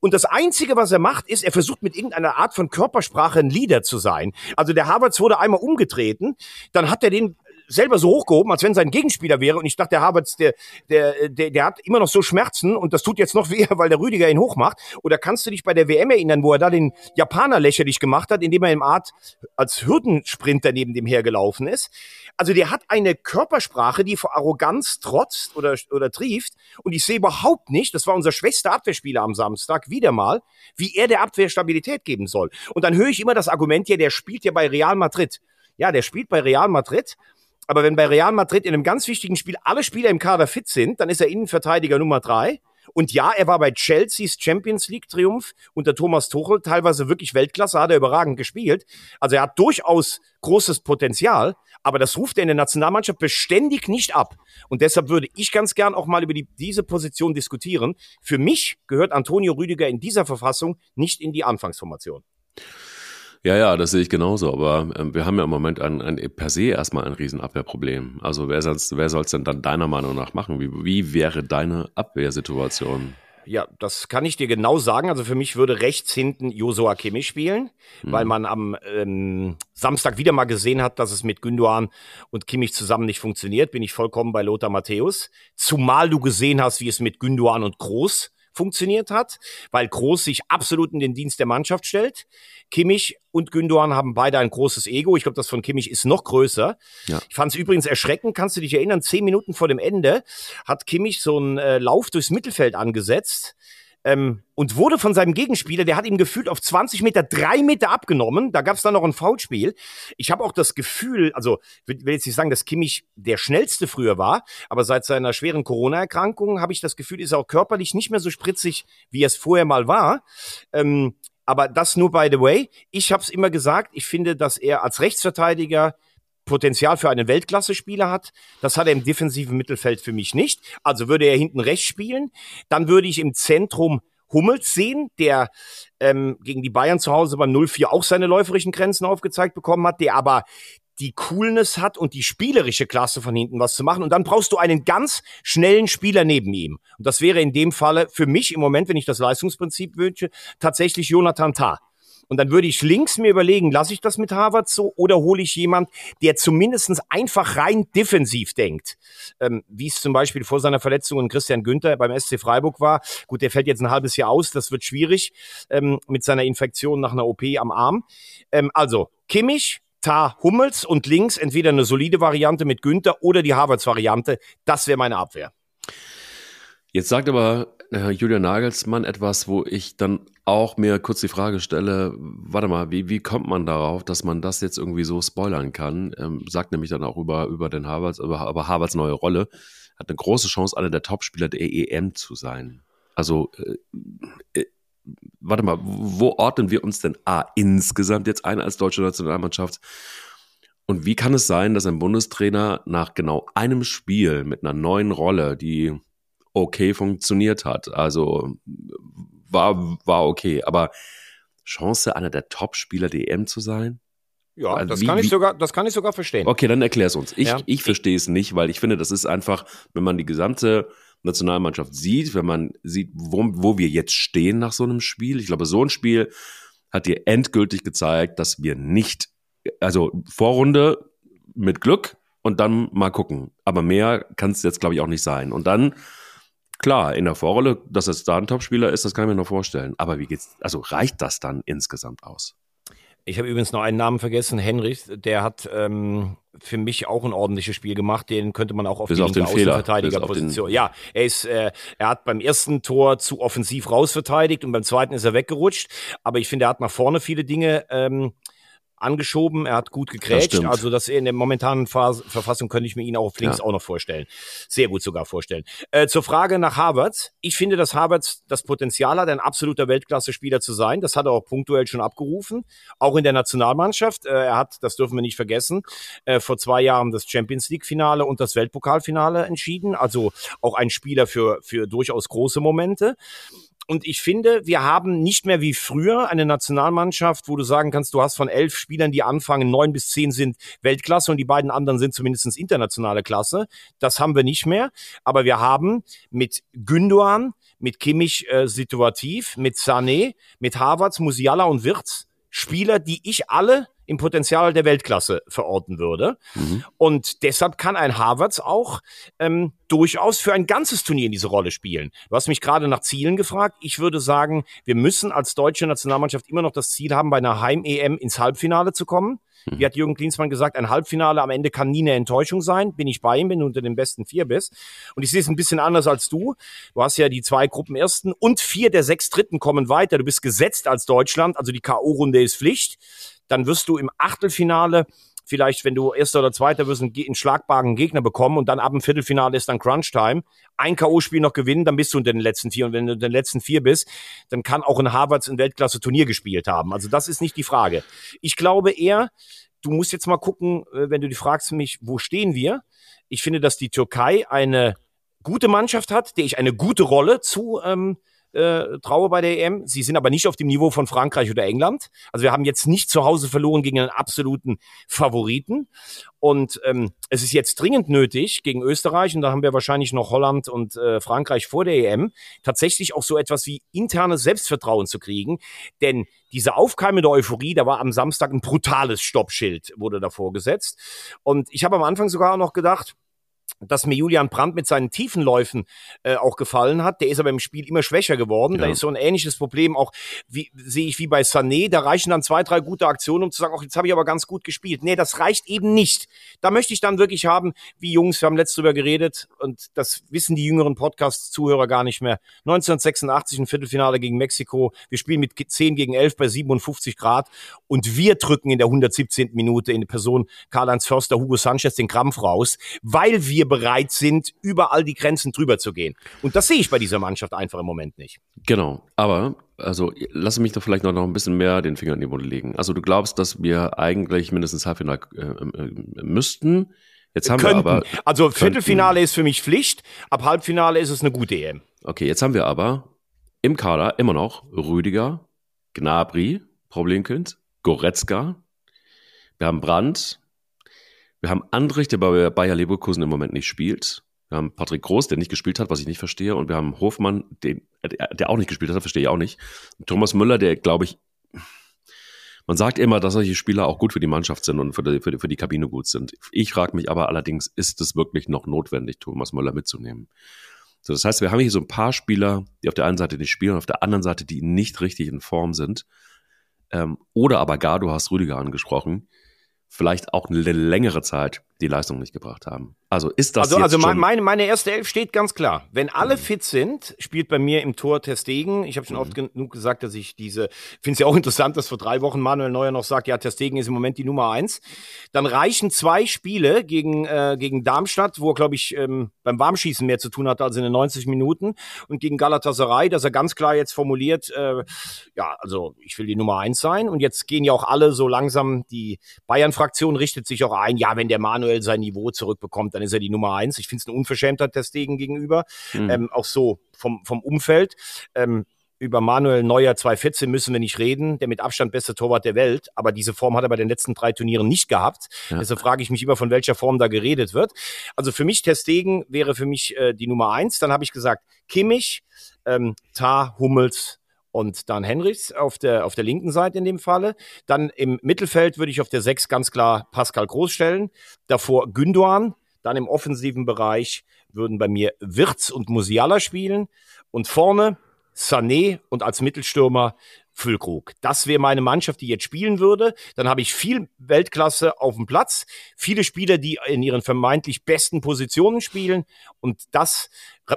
Und das Einzige, was er macht, ist, er versucht mit irgendeiner Art von Körpersprache ein Leader zu sein. Also der Havertz wurde einmal umgetreten, dann hat er den selber so hochgehoben, als wenn sein Gegenspieler wäre. Und ich dachte, der Havertz, der, der, der, der hat immer noch so Schmerzen und das tut jetzt noch weh, weil der Rüdiger ihn hochmacht. Oder kannst du dich bei der WM erinnern, wo er da den Japaner lächerlich gemacht hat, indem er im Art als Hürdensprinter neben dem hergelaufen ist? Also der hat eine Körpersprache, die vor Arroganz trotzt oder, oder trieft. Und ich sehe überhaupt nicht, das war unser schwächster Abwehrspieler am Samstag, wieder mal, wie er der Abwehr Stabilität geben soll. Und dann höre ich immer das Argument, ja, der spielt ja bei Real Madrid. Ja, der spielt bei Real Madrid. Aber wenn bei Real Madrid in einem ganz wichtigen Spiel alle Spieler im Kader fit sind, dann ist er Innenverteidiger Nummer drei. Und ja, er war bei Chelseas Champions League Triumph unter Thomas Tuchel teilweise wirklich Weltklasse, hat er überragend gespielt. Also er hat durchaus großes Potenzial, aber das ruft er in der Nationalmannschaft beständig nicht ab. Und deshalb würde ich ganz gern auch mal über die, diese Position diskutieren. Für mich gehört Antonio Rüdiger in dieser Verfassung nicht in die Anfangsformation. Ja, ja, das sehe ich genauso. Aber ähm, wir haben ja im Moment ein, ein per se erstmal ein Riesenabwehrproblem. Also wer soll wer soll's denn dann deiner Meinung nach machen? Wie, wie wäre deine Abwehrsituation? Ja, das kann ich dir genau sagen. Also für mich würde rechts hinten Josua Kimmich spielen, mhm. weil man am ähm, Samstag wieder mal gesehen hat, dass es mit Gündogan und Kimmich zusammen nicht funktioniert. Bin ich vollkommen bei Lothar Matthäus. Zumal du gesehen hast, wie es mit Gündogan und Groß funktioniert hat, weil Groß sich absolut in den Dienst der Mannschaft stellt. Kimmich und Gündogan haben beide ein großes Ego. Ich glaube, das von Kimmich ist noch größer. Ja. Ich fand es übrigens erschreckend. Kannst du dich erinnern? Zehn Minuten vor dem Ende hat Kimmich so einen äh, Lauf durchs Mittelfeld angesetzt ähm, und wurde von seinem Gegenspieler, der hat ihm gefühlt auf 20 Meter drei Meter abgenommen. Da gab es dann noch ein Foulspiel. Ich habe auch das Gefühl, also will, will jetzt nicht sagen, dass Kimmich der schnellste früher war, aber seit seiner schweren Corona-Erkrankung habe ich das Gefühl, ist er auch körperlich nicht mehr so spritzig, wie es vorher mal war. Ähm, aber das nur by the way. Ich habe es immer gesagt, ich finde, dass er als Rechtsverteidiger Potenzial für einen Weltklasse-Spieler hat. Das hat er im defensiven Mittelfeld für mich nicht. Also würde er hinten rechts spielen. Dann würde ich im Zentrum Hummels sehen, der ähm, gegen die Bayern zu Hause beim 0-4 auch seine läuferischen Grenzen aufgezeigt bekommen hat, der aber die Coolness hat und die spielerische Klasse von hinten was zu machen. Und dann brauchst du einen ganz schnellen Spieler neben ihm. Und das wäre in dem Falle für mich im Moment, wenn ich das Leistungsprinzip wünsche, tatsächlich Jonathan Tah. Und dann würde ich links mir überlegen, lasse ich das mit Harvard so oder hole ich jemand, der zumindestens einfach rein defensiv denkt. Ähm, wie es zum Beispiel vor seiner Verletzung in Christian Günther beim SC Freiburg war. Gut, der fällt jetzt ein halbes Jahr aus, das wird schwierig ähm, mit seiner Infektion nach einer OP am Arm. Ähm, also, Kimmich, Tar Hummels und links entweder eine solide Variante mit Günther oder die Harvards-Variante. Das wäre meine Abwehr. Jetzt sagt aber äh, Julian Nagelsmann etwas, wo ich dann auch mir kurz die Frage stelle, warte mal, wie, wie kommt man darauf, dass man das jetzt irgendwie so spoilern kann? Ähm, sagt nämlich dann auch über, über den Harvards, über, über Harvards neue Rolle, hat eine große Chance, einer der Topspieler der EM zu sein. Also, äh, äh, warte mal, wo ordnen wir uns denn A, insgesamt jetzt ein als deutsche Nationalmannschaft? Und wie kann es sein, dass ein Bundestrainer nach genau einem Spiel mit einer neuen Rolle, die okay funktioniert hat. Also war, war okay. Aber Chance, einer der Top-Spieler der EM zu sein? Ja, also das, wie, kann ich sogar, das kann ich sogar verstehen. Okay, dann erklär es uns. Ich, ja. ich verstehe es nicht, weil ich finde, das ist einfach, wenn man die gesamte Nationalmannschaft sieht, wenn man sieht, wo, wo wir jetzt stehen nach so einem Spiel. Ich glaube, so ein Spiel hat dir endgültig gezeigt, dass wir nicht, also Vorrunde mit Glück und dann mal gucken. Aber mehr kann es jetzt, glaube ich, auch nicht sein. Und dann Klar, in der Vorrolle, dass es da ein Topspieler ist, das kann ich mir noch vorstellen. Aber wie geht's, also reicht das dann insgesamt aus? Ich habe übrigens noch einen Namen vergessen, Henrich, der hat ähm, für mich auch ein ordentliches Spiel gemacht. Den könnte man auch auf Bis die auf linke Außenverteidigerposition. Ja, er ist, äh, er hat beim ersten Tor zu offensiv rausverteidigt und beim zweiten ist er weggerutscht. Aber ich finde, er hat nach vorne viele Dinge ähm, angeschoben, er hat gut gegrätscht. Das also das in der momentanen Phase, Verfassung könnte ich mir ihn auch auf links ja. auch noch vorstellen. Sehr gut sogar vorstellen. Äh, zur Frage nach Harvards. Ich finde, dass Harvards das Potenzial hat, ein absoluter Weltklasse-Spieler zu sein. Das hat er auch punktuell schon abgerufen. Auch in der Nationalmannschaft. Äh, er hat, das dürfen wir nicht vergessen, äh, vor zwei Jahren das Champions League-Finale und das Weltpokalfinale entschieden. Also auch ein Spieler für, für durchaus große Momente. Und ich finde, wir haben nicht mehr wie früher eine Nationalmannschaft, wo du sagen kannst, du hast von elf Spielern, die anfangen, neun bis zehn sind Weltklasse und die beiden anderen sind zumindest internationale Klasse. Das haben wir nicht mehr. Aber wir haben mit Gündoan, mit Kimmich äh, situativ, mit Sané, mit Havertz, Musiala und Wirtz Spieler, die ich alle im Potenzial der Weltklasse verorten würde. Mhm. Und deshalb kann ein Harvards auch ähm, durchaus für ein ganzes Turnier in diese Rolle spielen. Du hast mich gerade nach Zielen gefragt. Ich würde sagen, wir müssen als deutsche Nationalmannschaft immer noch das Ziel haben, bei einer Heim-EM ins Halbfinale zu kommen. Wie hat Jürgen Klinsmann gesagt, ein Halbfinale am Ende kann nie eine Enttäuschung sein. Bin ich bei ihm, wenn du unter den besten vier bist. Und ich sehe es ein bisschen anders als du. Du hast ja die zwei Gruppen ersten und vier der sechs Dritten kommen weiter. Du bist gesetzt als Deutschland, also die K.O.-Runde ist Pflicht. Dann wirst du im Achtelfinale vielleicht, wenn du Erster oder Zweiter wirst, einen, schlagbaren Gegner bekommen und dann ab dem Viertelfinale ist dann Crunch-Time. Ein K.O.-Spiel noch gewinnen, dann bist du unter den letzten vier. Und wenn du unter den letzten vier bist, dann kann auch ein Harvards ein Weltklasse-Turnier gespielt haben. Also das ist nicht die Frage. Ich glaube eher, du musst jetzt mal gucken, äh, wenn du die fragst mich, wo stehen wir? Ich finde, dass die Türkei eine gute Mannschaft hat, der ich eine gute Rolle zu ähm, äh, traue bei der EM. Sie sind aber nicht auf dem Niveau von Frankreich oder England. Also wir haben jetzt nicht zu Hause verloren gegen einen absoluten Favoriten. Und ähm, es ist jetzt dringend nötig gegen Österreich, und da haben wir wahrscheinlich noch Holland und äh, Frankreich vor der EM, tatsächlich auch so etwas wie internes Selbstvertrauen zu kriegen. Denn diese aufkeimende Euphorie, da war am Samstag ein brutales Stoppschild, wurde davor gesetzt. Und ich habe am Anfang sogar noch gedacht, dass mir Julian Brandt mit seinen Tiefenläufen äh, auch gefallen hat. Der ist aber im Spiel immer schwächer geworden. Ja. Da ist so ein ähnliches Problem auch, wie sehe ich wie bei Sané. Da reichen dann zwei, drei gute Aktionen, um zu sagen, ach, jetzt habe ich aber ganz gut gespielt. Nee, das reicht eben nicht. Da möchte ich dann wirklich haben, wie Jungs, wir haben letztes drüber geredet und das wissen die jüngeren Podcast-Zuhörer gar nicht mehr. 1986 ein Viertelfinale gegen Mexiko. Wir spielen mit 10 gegen 11 bei 57 Grad und wir drücken in der 117. Minute in Person Karl-Heinz Förster, Hugo Sanchez den Krampf raus, weil wir bereit sind, überall die Grenzen drüber zu gehen. Und das sehe ich bei dieser Mannschaft einfach im Moment nicht. Genau. Aber, also, lass mich doch vielleicht noch, noch ein bisschen mehr den Finger in die Wunde legen. Also, du glaubst, dass wir eigentlich mindestens Halbfinale äh, äh, müssten. Jetzt haben könnten. wir aber. Also, Viertelfinale ist für mich Pflicht. Ab Halbfinale ist es eine gute EM. Okay, jetzt haben wir aber im Kader immer noch Rüdiger, Gnabry, Problemkind, Goretzka. Wir haben Brandt, wir haben Andrich, der bei Bayer Leverkusen im Moment nicht spielt. Wir haben Patrick Groß, der nicht gespielt hat, was ich nicht verstehe. Und wir haben Hofmann, den, der auch nicht gespielt hat, verstehe ich auch nicht. Und Thomas Müller, der, glaube ich, man sagt immer, dass solche Spieler auch gut für die Mannschaft sind und für die, für die, für die Kabine gut sind. Ich frage mich aber allerdings, ist es wirklich noch notwendig, Thomas Müller mitzunehmen? So, das heißt, wir haben hier so ein paar Spieler, die auf der einen Seite nicht spielen und auf der anderen Seite, die nicht richtig in Form sind. Ähm, oder aber gar, du hast Rüdiger angesprochen, vielleicht auch eine längere Zeit die Leistung nicht gebracht haben. Also ist das Also, jetzt also schon meine, meine erste Elf steht ganz klar. Wenn alle fit sind, spielt bei mir im Tor Testegen. Ich habe schon oft genug gesagt, dass ich diese, finde es ja auch interessant, dass vor drei Wochen Manuel Neuer noch sagt, ja, Testegen ist im Moment die Nummer eins. Dann reichen zwei Spiele gegen, äh, gegen Darmstadt, wo er, glaube ich, ähm, beim Warmschießen mehr zu tun hatte als in den 90 Minuten. Und gegen Galatasaray, dass er ganz klar jetzt formuliert, äh, ja, also ich will die Nummer eins sein. Und jetzt gehen ja auch alle so langsam, die Bayern-Fraktion richtet sich auch ein, ja, wenn der Manuel sein Niveau zurückbekommt, dann ist er die Nummer eins. Ich finde es eine Unverschämtheit Testegen gegenüber. Mhm. Ähm, auch so vom, vom Umfeld. Ähm, über Manuel Neuer 214 müssen wir nicht reden, der mit Abstand beste Torwart der Welt, aber diese Form hat er bei den letzten drei Turnieren nicht gehabt. Ja. Deshalb frage ich mich immer, von welcher Form da geredet wird. Also für mich Testegen wäre für mich äh, die Nummer eins. Dann habe ich gesagt Kimmich, ähm, Tar, Hummels und dann Henrichs auf der, auf der linken Seite in dem Falle. Dann im Mittelfeld würde ich auf der sechs ganz klar Pascal Groß stellen. Davor Gündoan. Dann im offensiven Bereich würden bei mir Wirtz und Musiala spielen. Und vorne Sané und als Mittelstürmer Füllkrug. Das wäre meine Mannschaft, die jetzt spielen würde. Dann habe ich viel Weltklasse auf dem Platz, viele Spieler, die in ihren vermeintlich besten Positionen spielen. Und das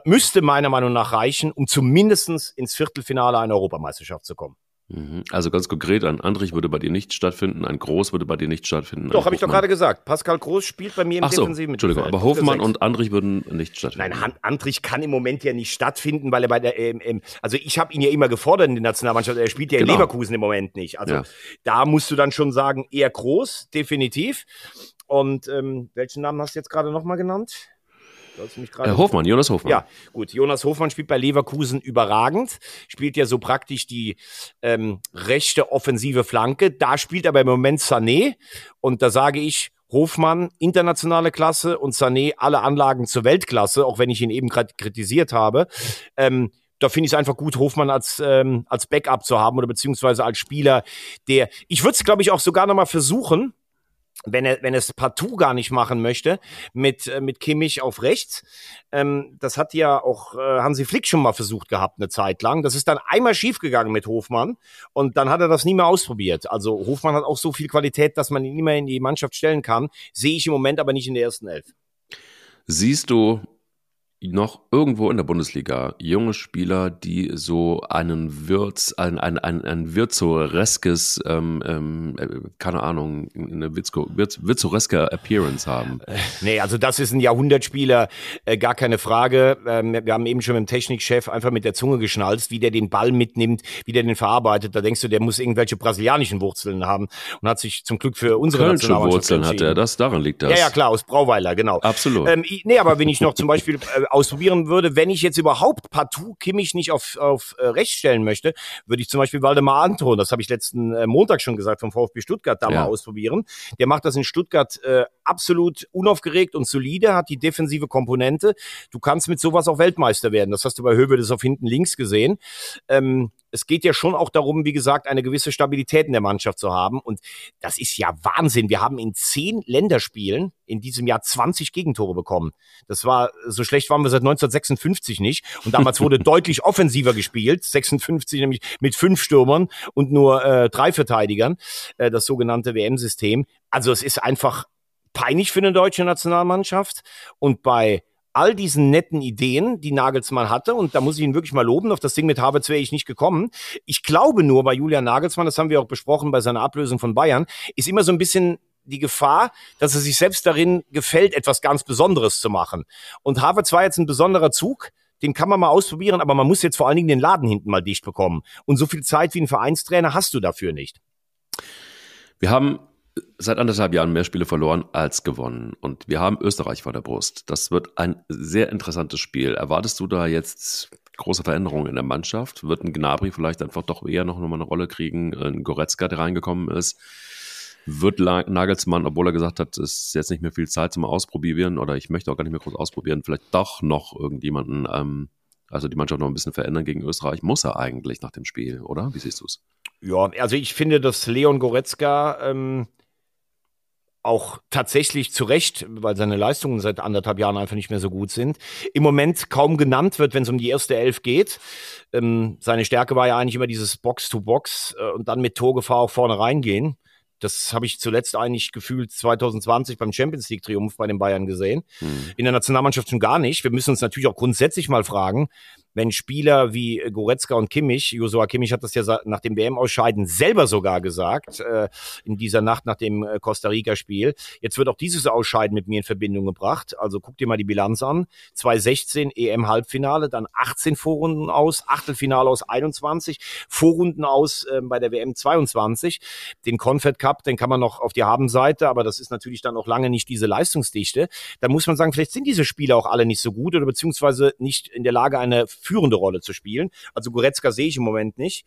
müsste meiner Meinung nach reichen, um zumindestens ins Viertelfinale einer Europameisterschaft zu kommen. Mhm. Also ganz konkret, ein Andrich würde bei dir nicht stattfinden, ein Groß würde bei dir nicht stattfinden. Doch, habe ich doch gerade gesagt. Pascal Groß spielt bei mir im Ach so, defensiven Entschuldigung, aber Hofmann und Andrich würden nicht stattfinden. Nein, Andrich kann im Moment ja nicht stattfinden, weil er bei der, ähm, ähm, also ich habe ihn ja immer gefordert in der Nationalmannschaft, er spielt ja in Genau. Leverkusen im Moment nicht. Also Ja. da musst du dann schon sagen, eher groß, definitiv. Und ähm, welchen Namen hast du jetzt gerade nochmal genannt? Du hast mich gerade Äh, Hofmann, Jonas Hofmann. ja, gut. Jonas Hofmann spielt bei Leverkusen überragend, spielt ja so praktisch die ähm, rechte offensive Flanke. Da spielt aber im Moment Sané und da sage ich, Hofmann internationale Klasse und Sané alle Anlagen zur Weltklasse, auch wenn ich ihn eben gerade kritisiert habe. Ähm, da finde ich es einfach gut, Hofmann als, ähm, als Backup zu haben oder beziehungsweise als Spieler, der, ich würde es, glaube ich, auch sogar nochmal versuchen, wenn er, wenn er es partout gar nicht machen möchte, mit, äh, mit Kimmich auf rechts. Ähm, das hat ja auch äh, Hansi Flick schon mal versucht gehabt, eine Zeit lang. Das ist dann einmal schiefgegangen mit Hofmann und dann hat er das nie mehr ausprobiert. Also Hofmann hat auch so viel Qualität, dass man ihn immer in die Mannschaft stellen kann. Sehe ich im Moment aber nicht in der ersten Elf. Siehst du noch irgendwo in der Bundesliga junge Spieler, die so einen Wirts, ein, ein, ein, ein Virzoreskes, ähm, ähm, äh, keine Ahnung, eine Wirzko, Wirz, Virzoreske Appearance haben? Nee, also das ist ein Jahrhundertspieler, äh, gar keine Frage. Ähm, wir haben eben schon mit dem Technikchef einfach mit der Zunge geschnalzt, wie der den Ball mitnimmt, wie der den verarbeitet. Da denkst du, der muss irgendwelche brasilianischen Wurzeln haben und hat sich zum Glück für unsere Nationalmannschaft Wurzeln hat er, das, daran liegt das. Ja, ja, klar, aus Brauweiler, genau. Absolut. Ähm, nee, aber wenn ich noch zum Beispiel äh, ausprobieren würde, wenn ich jetzt überhaupt partout Kimmich nicht auf, auf äh, rechts stellen möchte, würde ich zum Beispiel Waldemar Anton, das habe ich letzten äh, Montag schon gesagt, vom VfB Stuttgart da ja. mal ausprobieren. Der macht das in Stuttgart äh, absolut unaufgeregt und solide, hat die defensive Komponente. Du kannst mit sowas auch Weltmeister werden. Das hast du bei Hövedes auf hinten links gesehen. Ähm, es geht ja schon auch darum, wie gesagt, eine gewisse Stabilität in der Mannschaft zu haben. Und das ist ja Wahnsinn. Wir haben in zehn Länderspielen in diesem Jahr 20 Gegentore bekommen. Das war, so schlecht waren wir seit 1956 nicht. Und damals wurde deutlich offensiver gespielt. 56 nämlich mit fünf Stürmern und nur äh, drei Verteidigern. Äh, das sogenannte WM-System. Also es ist einfach peinlich für eine deutsche Nationalmannschaft. Und bei all diesen netten Ideen, die Nagelsmann hatte, und da muss ich ihn wirklich mal loben, auf das Ding mit Havertz wäre ich nicht gekommen. Ich glaube nur bei Julian Nagelsmann, das haben wir auch besprochen bei seiner Ablösung von Bayern, ist immer so ein bisschen die Gefahr, dass er sich selbst darin gefällt, etwas ganz Besonderes zu machen. Und Havertz war jetzt ein besonderer Zug, den kann man mal ausprobieren, aber man muss jetzt vor allen Dingen den Laden hinten mal dicht bekommen. Und so viel Zeit wie ein Vereinstrainer hast du dafür nicht. Wir haben seit anderthalb Jahren mehr Spiele verloren als gewonnen. Und wir haben Österreich vor der Brust. Das wird ein sehr interessantes Spiel. Erwartest du da jetzt große Veränderungen in der Mannschaft? Wird ein Gnabry vielleicht einfach doch eher noch mal eine Rolle kriegen? Ein Goretzka, der reingekommen ist? Wird Nagelsmann, obwohl er gesagt hat, es ist jetzt nicht mehr viel Zeit zum Ausprobieren oder ich möchte auch gar nicht mehr groß ausprobieren, vielleicht doch noch irgendjemanden, ähm, also die Mannschaft noch ein bisschen verändern gegen Österreich? Muss er eigentlich nach dem Spiel, oder? Wie siehst du es? Ja, also ich finde, dass Leon Goretzka ähm, auch tatsächlich zu Recht, weil seine Leistungen seit anderthalb Jahren einfach nicht mehr so gut sind, im Moment kaum genannt wird, wenn es um die erste Elf geht. Ähm, seine Stärke war ja eigentlich immer dieses Box-to-Box -Box, äh, und dann mit Torgefahr auch vorne reingehen. Das habe ich zuletzt eigentlich gefühlt 2020 beim Champions League Triumph bei den Bayern gesehen. Hm. In der Nationalmannschaft schon gar nicht. Wir müssen uns natürlich auch grundsätzlich mal fragen, wenn Spieler wie Goretzka und Kimmich, Josua Kimmich hat das ja nach dem WM-Ausscheiden selber sogar gesagt, äh, in dieser Nacht nach dem äh, Costa Rica-Spiel. Jetzt wird auch dieses Ausscheiden mit mir in Verbindung gebracht. Also guck dir mal die Bilanz an. 2016 EM-Halbfinale, dann 18 Vorrunden aus, Achtelfinale aus 21, Vorrunden aus äh, bei der WM 22. Den Confed Cup, den kann man noch auf die Habenseite, aber das ist natürlich dann auch lange nicht diese Leistungsdichte. Da muss man sagen, vielleicht sind diese Spieler auch alle nicht so gut oder beziehungsweise nicht in der Lage, eine führende Rolle zu spielen. Also Goretzka sehe ich im Moment nicht.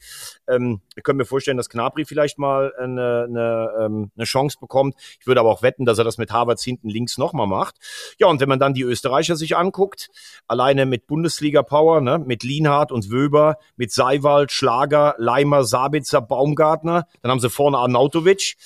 Ähm, ich könnte mir vorstellen, dass Knabri vielleicht mal eine, eine, ähm, eine Chance bekommt. Ich würde aber auch wetten, dass er das mit Havertz hinten links nochmal macht. Ja, und wenn man dann die Österreicher sich anguckt, alleine mit Bundesliga-Power, ne, mit Lienhardt und Wöber, mit Seiwald, Schlager, Leimer, Sabitzer, Baumgartner, dann haben sie vorne Arnautovic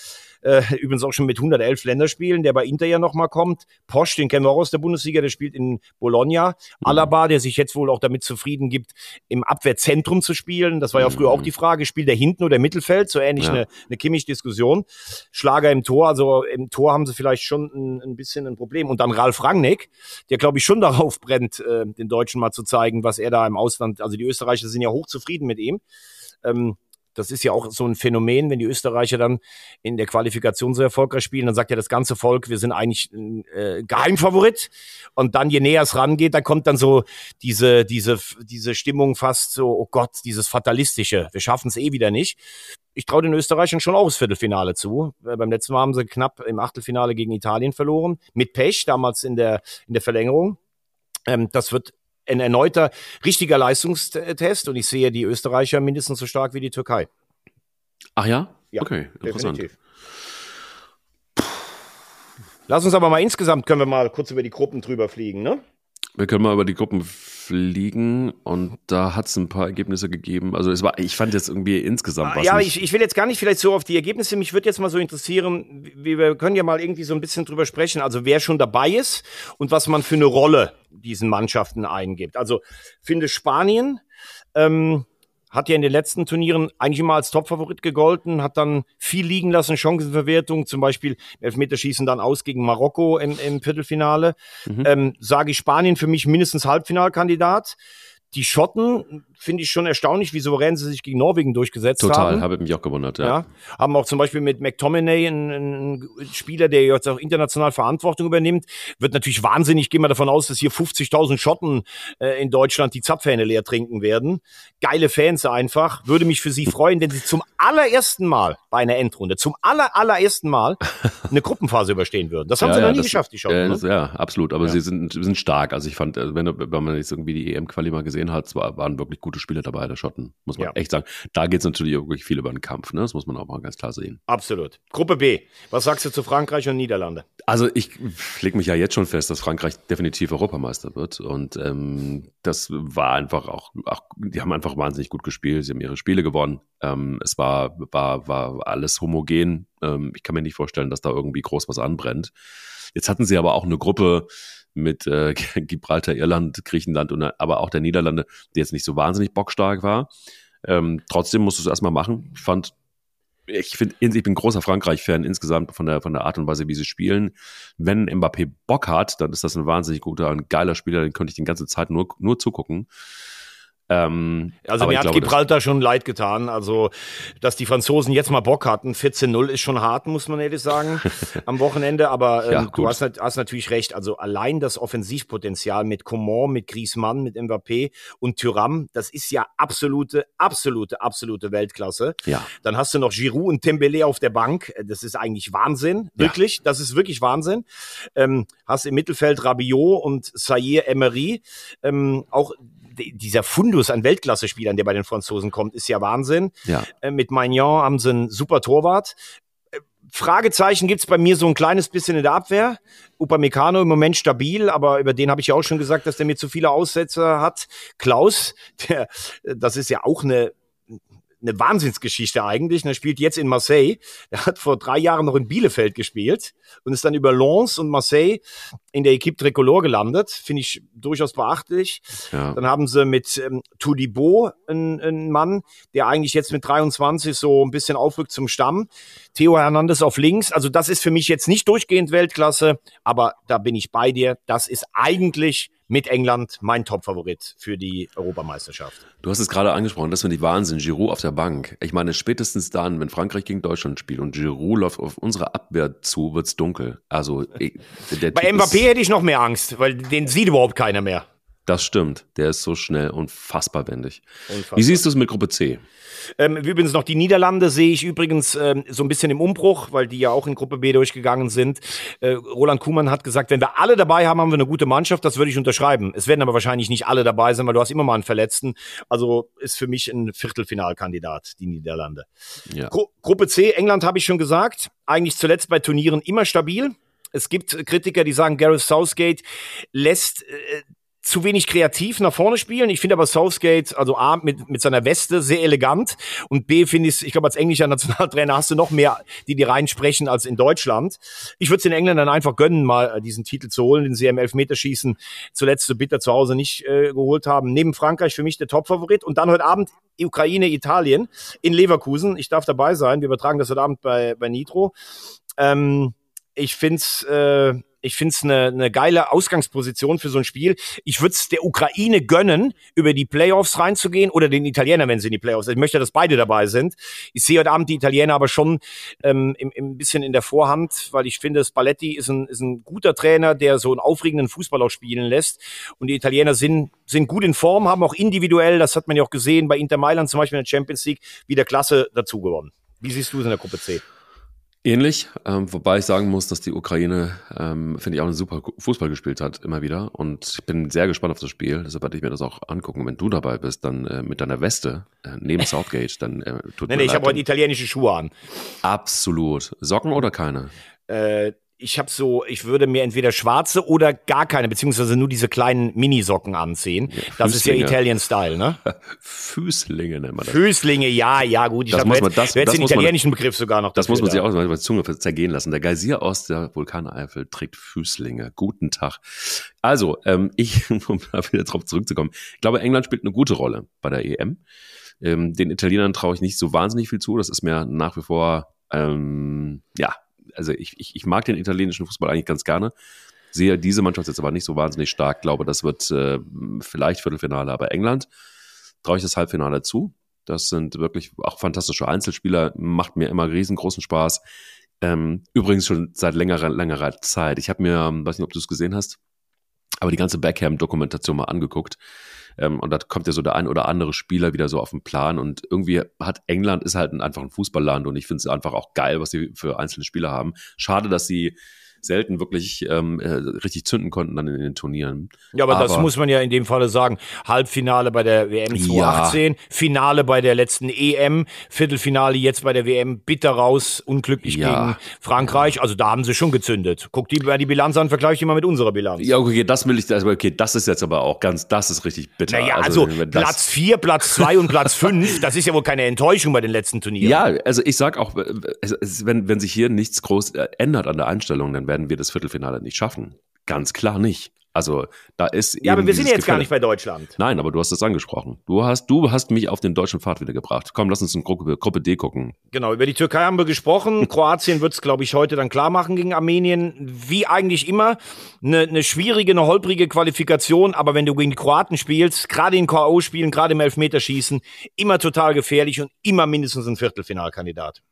äh, übrigens auch schon mit 111 Länderspielen, der bei Inter ja nochmal kommt. Posch, den kennen wir auch aus der Bundesliga, der spielt in Bologna. Mhm. Alaba, der sich jetzt wohl auch damit zufrieden gibt, im Abwehrzentrum zu spielen. Das war ja früher auch die Frage, spielt er hinten oder im Mittelfeld? So ähnlich ja. eine, eine Kimmich-Diskussion. Schlager im Tor, also im Tor haben sie vielleicht schon ein, ein bisschen ein Problem. Und dann Ralf Rangnick, der glaube ich schon darauf brennt, äh, den Deutschen mal zu zeigen, was er da im Ausland, also die Österreicher sind ja hochzufrieden mit ihm. Ähm, das ist ja auch so ein Phänomen, wenn die Österreicher dann in der Qualifikation so erfolgreich spielen, dann sagt ja das ganze Volk, wir sind eigentlich ein äh, Geheimfavorit. Und dann, je näher es rangeht, dann kommt dann so diese, diese, diese Stimmung fast so, oh Gott, dieses Fatalistische, wir schaffen es eh wieder nicht. Ich traue den Österreichern schon auch das Viertelfinale zu. Äh, beim letzten Mal haben sie knapp im Achtelfinale gegen Italien verloren. Mit Pech, damals in der, in der Verlängerung. Ähm, das wird ein erneuter richtiger Leistungstest und ich sehe die Österreicher mindestens so stark wie die Türkei. Ach ja? Ja. Okay, interessant. Definitiv. Lass uns aber mal insgesamt, können wir mal kurz über die Gruppen drüber fliegen, ne? Wir können mal über die Gruppen fliegen und da hat es ein paar Ergebnisse gegeben. Also es war, ich fand jetzt irgendwie insgesamt was. Ja, ich, ich will jetzt gar nicht vielleicht so auf die Ergebnisse. Mich würde jetzt mal so interessieren, wie, wir können ja mal irgendwie so ein bisschen drüber sprechen. Also wer schon dabei ist und was man für eine Rolle diesen Mannschaften eingibt. Also finde Spanien. Ähm, hat ja in den letzten Turnieren eigentlich immer als Topfavorit gegolten, hat dann viel liegen lassen, Chancenverwertung, zum Beispiel Elfmeterschießen dann aus gegen Marokko im, im Viertelfinale. Mhm. Ähm, Sage ich Spanien für mich mindestens Halbfinalkandidat. die Schotten finde ich schon erstaunlich, wie souverän sie sich gegen Norwegen durchgesetzt Total, haben. Total, habe ich mich auch gewundert, ja. ja. Haben auch zum Beispiel mit McTominay einen, einen Spieler, der jetzt auch international Verantwortung übernimmt. Wird natürlich wahnsinnig, gehen wir davon aus, dass hier 50.000 Schotten äh, in Deutschland die Zapfhähne leer trinken werden. Geile Fans einfach. Würde mich für sie freuen, wenn sie zum allerersten Mal bei einer Endrunde, zum aller, allerersten Mal eine Gruppenphase überstehen würden. Das haben ja, sie noch ja, nie das, geschafft, die Schotten. Äh, ne? ja, absolut. Aber sie sind, sind stark. Also ich fand, äh, wenn, wenn man jetzt irgendwie die EM-Quali mal gesehen hat, waren wirklich gute Spiele dabei, der Schotten. Muss man Ja. echt sagen. Da geht es natürlich auch wirklich viel über den Kampf. Ne? Das muss man auch mal ganz klar sehen. Absolut. Gruppe B. Was sagst du zu Frankreich und Niederlande? Also ich lege mich ja jetzt schon fest, dass Frankreich definitiv Europameister wird. Und ähm, das war einfach auch, auch, die haben einfach wahnsinnig gut gespielt. Sie haben ihre Spiele gewonnen. Ähm, es war, war, war alles homogen. Ähm, ich kann mir nicht vorstellen, dass da irgendwie groß was anbrennt. Jetzt hatten sie aber auch eine Gruppe mit äh, Gibraltar, Irland, Griechenland und aber auch der Niederlande, die jetzt nicht so wahnsinnig bockstark war. Ähm, trotzdem musst du es erstmal machen. Ich fand, ich finde, ich bin großer Frankreich-Fan insgesamt von der, von der Art und Weise, wie sie spielen. Wenn Mbappé Bock hat, dann ist das ein wahnsinnig guter, ein geiler Spieler, den könnte ich die ganze Zeit nur, nur zugucken. Ähm, Also mir hat glaube, Gibraltar schon leid getan. Also, dass die Franzosen jetzt mal Bock hatten. 14-0 ist schon hart, muss man ehrlich sagen, am Wochenende. Aber ähm, Ja, du hast, hast natürlich recht. Also allein das Offensivpotenzial mit Coman, mit Griezmann, mit Mbappé und Thuram, das ist ja absolute, absolute, absolute Weltklasse. Ja, Dann hast du noch Giroud und Tembele auf der Bank. Das ist eigentlich Wahnsinn. Ja. Wirklich. Das ist wirklich Wahnsinn. Ähm, hast im Mittelfeld Rabiot und Sayer Emery. Ähm, auch dieser Fundus an Weltklasse-Spielern, der bei den Franzosen kommt, ist ja Wahnsinn. ja. Äh, mit Magnan haben sie einen super Torwart. Äh, Fragezeichen gibt's bei mir so ein kleines bisschen in der Abwehr. Upamecano im Moment stabil, aber über den habe ich ja auch schon gesagt, dass der mir zu viele Aussetzer hat. Klaus, der, das ist ja auch eine eine Wahnsinnsgeschichte eigentlich. Und er spielt jetzt in Marseille. Er hat vor drei Jahren noch in Bielefeld gespielt und ist dann über Lens und Marseille in der Equipe Tricolore gelandet. Finde ich durchaus beachtlich. ja. Dann haben sie mit ähm, Tudibo einen, einen Mann, der eigentlich jetzt mit 23 so ein bisschen aufrückt zum Stamm. Theo Hernandez auf links. Also das ist für mich jetzt nicht durchgehend Weltklasse, aber da bin ich bei dir. Das ist eigentlich mit England mein Top-Favorit für die Europameisterschaft. Du hast es gerade angesprochen, das finde ich Wahnsinn. Giroud auf der Bank. Ich meine, spätestens dann, wenn Frankreich gegen Deutschland spielt und Giroud läuft auf unsere Abwehr zu, wird's dunkel. Also ich- Bei Typ Mbappé hätte ich noch mehr Angst, weil den sieht überhaupt keiner mehr. Das stimmt. Der ist so schnell und fassbar wendig. Unfassbar. Wie siehst du es mit Gruppe C? Ähm, übrigens noch die Niederlande sehe ich übrigens ähm, so ein bisschen im Umbruch, weil die ja auch in Gruppe B durchgegangen sind. Äh, Roland Kuhmann hat gesagt, wenn wir alle dabei haben, haben wir eine gute Mannschaft. Das würde ich unterschreiben. Es werden aber wahrscheinlich nicht alle dabei sein, weil du hast immer mal einen Verletzten. Also ist für mich ein Viertelfinalkandidat, die Niederlande. Ja. Gru Gruppe C, England habe ich schon gesagt. Eigentlich zuletzt bei Turnieren immer stabil. Es gibt Kritiker, die sagen, Gareth Southgate lässt äh, zu wenig kreativ nach vorne spielen. Ich finde aber Southgate, also A, mit, mit seiner Weste sehr elegant und B, finde ich, ich glaube, als englischer Nationaltrainer hast du noch mehr, die dir reinsprechen als in Deutschland. Ich würde es den Engländern einfach gönnen, mal äh, diesen Titel zu holen, den sie im Elfmeterschießen zuletzt so bitter zu Hause nicht äh, geholt haben. Neben Frankreich für mich der Topfavorit und dann heute Abend Ukraine, Italien in Leverkusen. Ich darf dabei sein. Wir übertragen das heute Abend bei, bei Nitro. Ähm, ich find's, äh, ich find's eine ne geile Ausgangsposition für so ein Spiel. Ich würde es der Ukraine gönnen, über die Playoffs reinzugehen oder den Italienern, wenn sie in die Playoffs. Ich möchte, dass beide dabei sind. Ich sehe heute Abend die Italiener aber schon ähm, im, im bisschen in der Vorhand, weil ich finde, Spalletti ist ein, ist ein guter Trainer, der so einen aufregenden Fußball auch spielen lässt. Und die Italiener sind, sind gut in Form, haben auch individuell, das hat man ja auch gesehen, bei Inter Mailand zum Beispiel in der Champions League, wieder klasse dazu gewonnen. Wie siehst du es in der Gruppe C? Ähnlich, ähm, wobei ich sagen muss, dass die Ukraine, ähm, finde ich, auch einen super Fußball gespielt hat, immer wieder. Und ich bin sehr gespannt auf das Spiel. Deshalb werde ich mir das auch angucken. Wenn du dabei bist, dann äh, mit deiner Weste äh, neben Southgate, dann äh, tut Nee, nee, ich habe heute italienische Schuhe an. Absolut. Socken oder keine? Äh, ich habe so, ich würde mir entweder schwarze oder gar keine, beziehungsweise nur diese kleinen Minisocken anziehen. das ist ja. Italian Style, ne? Füßlinge nennt man das. Füßlinge, ja, ja, gut. Ich Das jetzt, das- hättest das den muss man- italienischen Begriff sogar noch. Das muss man sich auch mal die Zunge zergehen lassen. Der Geysir aus der Vulkaneifel trägt Füßlinge. Guten Tag. Also, ähm, ich, um da wieder drauf zurückzukommen, ich glaube, England spielt eine gute Rolle bei der EM. Ähm, den Italienern traue ich nicht so wahnsinnig viel zu. Das ist mir nach wie vor, ähm, ja, also ich, ich, ich mag den italienischen Fußball eigentlich ganz gerne. Sehe diese Mannschaft jetzt aber nicht so wahnsinnig stark. Glaube, das wird äh, vielleicht Viertelfinale, aber England traue ich das Halbfinale zu. Das sind wirklich auch fantastische Einzelspieler, macht mir immer riesengroßen Spaß. Ähm, übrigens schon seit längerer, längerer Zeit. Ich habe mir, ähm, weiß nicht, ob du es gesehen hast, aber die ganze Beckham-Dokumentation mal angeguckt. Ähm, und da kommt ja so der ein oder andere Spieler wieder so auf den Plan. Und irgendwie hat England ist halt einfach ein Fußballland und ich finde es einfach auch geil, was sie für einzelne Spieler haben. Schade, dass sie selten wirklich ähm, äh, richtig zünden konnten dann in den Turnieren. Ja, aber, aber, das muss man ja in dem Falle sagen. Halbfinale bei der WM 2018, ja. Finale bei der letzten EM, Viertelfinale jetzt bei der WM, bitter raus, unglücklich ja. gegen Frankreich. Also da haben sie schon gezündet. Guck die, die Bilanz an, vergleich die mal mit unserer Bilanz. Ja, okay, das will ich, also okay, das ist jetzt aber auch ganz, das ist richtig bitter. Naja, also, also Platz 4, Platz 2 und Platz 5, das ist ja wohl keine Enttäuschung bei den letzten Turnieren. Ja, also ich sag auch, wenn, wenn sich hier nichts groß äh, ändert an der Einstellung, dann werden wir das Viertelfinale nicht schaffen. Ganz klar nicht. Also da ist Ja, aber wir sind ja jetzt Gefälle. gar nicht bei Deutschland. Nein, aber du hast es angesprochen. Du hast, du hast mich auf den deutschen Pfad wieder gebracht. Komm, lass uns in Gruppe, Gruppe D gucken. Genau, über die Türkei haben wir gesprochen. Kroatien wird es, glaube ich, heute dann klar machen gegen Armenien. Wie eigentlich immer, eine, eine schwierige, eine holprige Qualifikation, aber wenn du gegen die Kroaten spielst, gerade in K.O.-Spielen, gerade im Elfmeterschießen, immer total gefährlich und immer mindestens ein Viertelfinalkandidat.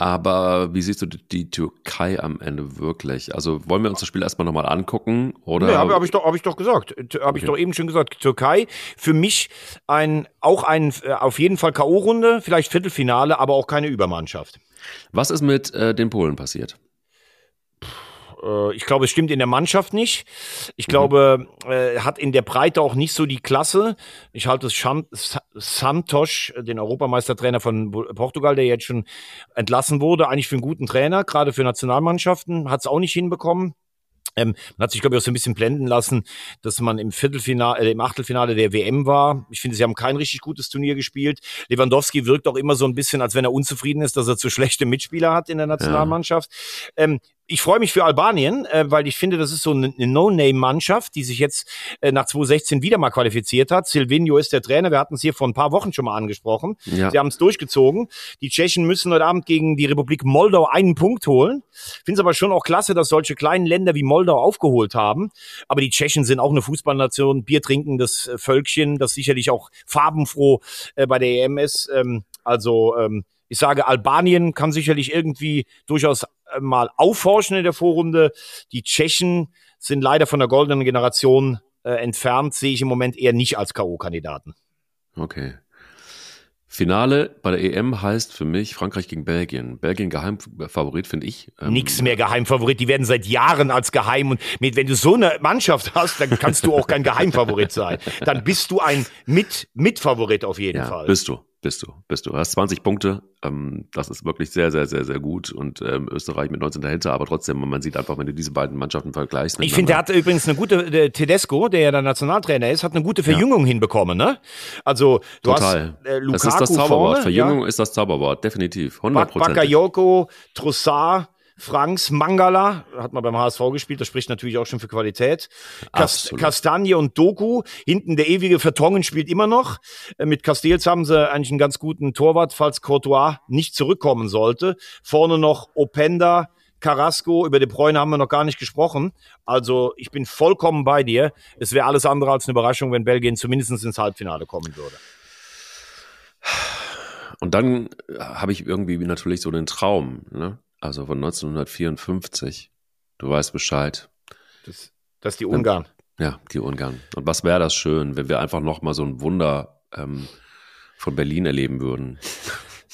Aber wie siehst du die Türkei am Ende wirklich? Also wollen wir uns das Spiel erstmal nochmal angucken? Oder? Nee, habe hab ich, doch, hab ich doch gesagt. Habe okay. ich doch eben schon gesagt. Türkei, für mich ein, auch ein, äh, auf jeden Fall K.O.-Runde, vielleicht Viertelfinale, aber auch keine Übermannschaft. Was ist mit äh, den Polen passiert? Äh, ich glaube, es stimmt in der Mannschaft nicht. Ich mhm. glaube, äh, hat in der Breite auch nicht so die Klasse. Ich halte Santos, den Europameistertrainer von Portugal, der jetzt schon entlassen wurde, eigentlich für einen guten Trainer, gerade für Nationalmannschaften, hat es auch nicht hinbekommen. Ähm, man hat sich, glaube ich, auch so ein bisschen blenden lassen, dass man im Viertelfinale, äh, im Achtelfinale der WM war. Ich finde, sie haben kein richtig gutes Turnier gespielt. Lewandowski wirkt auch immer so ein bisschen, als wenn er unzufrieden ist, dass er zu schlechte Mitspieler hat in der Nationalmannschaft. Ja. Ähm, ich freue mich für Albanien, äh, weil ich finde, das ist so eine, No-Name-Mannschaft, die sich jetzt äh, nach 2016 wieder mal qualifiziert hat. Silvino ist der Trainer. Wir hatten es hier vor ein paar Wochen schon mal angesprochen. Ja. Sie haben es durchgezogen. Die Tschechen müssen heute Abend gegen die Republik Moldau einen Punkt holen. Finde es aber schon auch klasse, dass solche kleinen Länder wie Moldau aufgeholt haben. Aber die Tschechen sind auch eine Fußballnation, Bier trinkendes äh, Völkchen, das sicherlich auch farbenfroh äh, bei der EM ist. Ähm, also ähm, ich sage, Albanien kann sicherlich irgendwie durchaus mal aufforschen in der Vorrunde. Die Tschechen sind leider von der goldenen Generation äh, entfernt, sehe ich im Moment eher nicht als K.O.-Kandidaten. Okay. Finale bei der EM heißt für mich Frankreich gegen Belgien. Belgien Geheimfavorit, finde ich. Ähm, Nix mehr Geheimfavorit. Die werden seit Jahren als Geheim. Und mit, wenn du so eine Mannschaft hast, dann kannst du auch kein Geheimfavorit sein. Dann bist du ein Mit Mitfavorit auf jeden ja, Fall. Bist du. Bist du, bist du. Du hast 20 Punkte. Ähm, das ist wirklich sehr, sehr, sehr, sehr gut. Und ähm, Österreich mit 19 dahinter. Aber trotzdem, man sieht einfach, wenn du diese beiden Mannschaften vergleichst. Ich finde, der hat übrigens eine gute, der Tedesco, der ja der Nationaltrainer ist, hat eine gute Verjüngung ja. hinbekommen. Ne? Also, du Total. hast äh, Lukaku Das ist das Zauberwort. Vorne, Verjüngung ja? ist das Zauberwort, definitiv. 100 Bakayoko, Trossard, Franks Mangala hat man beim HSV gespielt, das spricht natürlich auch schon für Qualität. Kas Kastanje und Doku, hinten der ewige Vertongen spielt immer noch. Äh, mit Castells haben sie eigentlich einen ganz guten Torwart, falls Courtois nicht zurückkommen sollte. Vorne noch Openda, Carrasco, über De Bruyne haben wir noch gar nicht gesprochen. Also ich bin vollkommen bei dir. Es wäre alles andere als eine Überraschung, wenn Belgien zumindest ins Halbfinale kommen würde. Und dann habe ich irgendwie natürlich so den Traum, ne? Also von 1954. Du weißt Bescheid. Das, das ist die Ungarn. Ja, die Ungarn. Und was wäre das schön, wenn wir einfach nochmal so ein Wunder ähm, von Berlin erleben würden.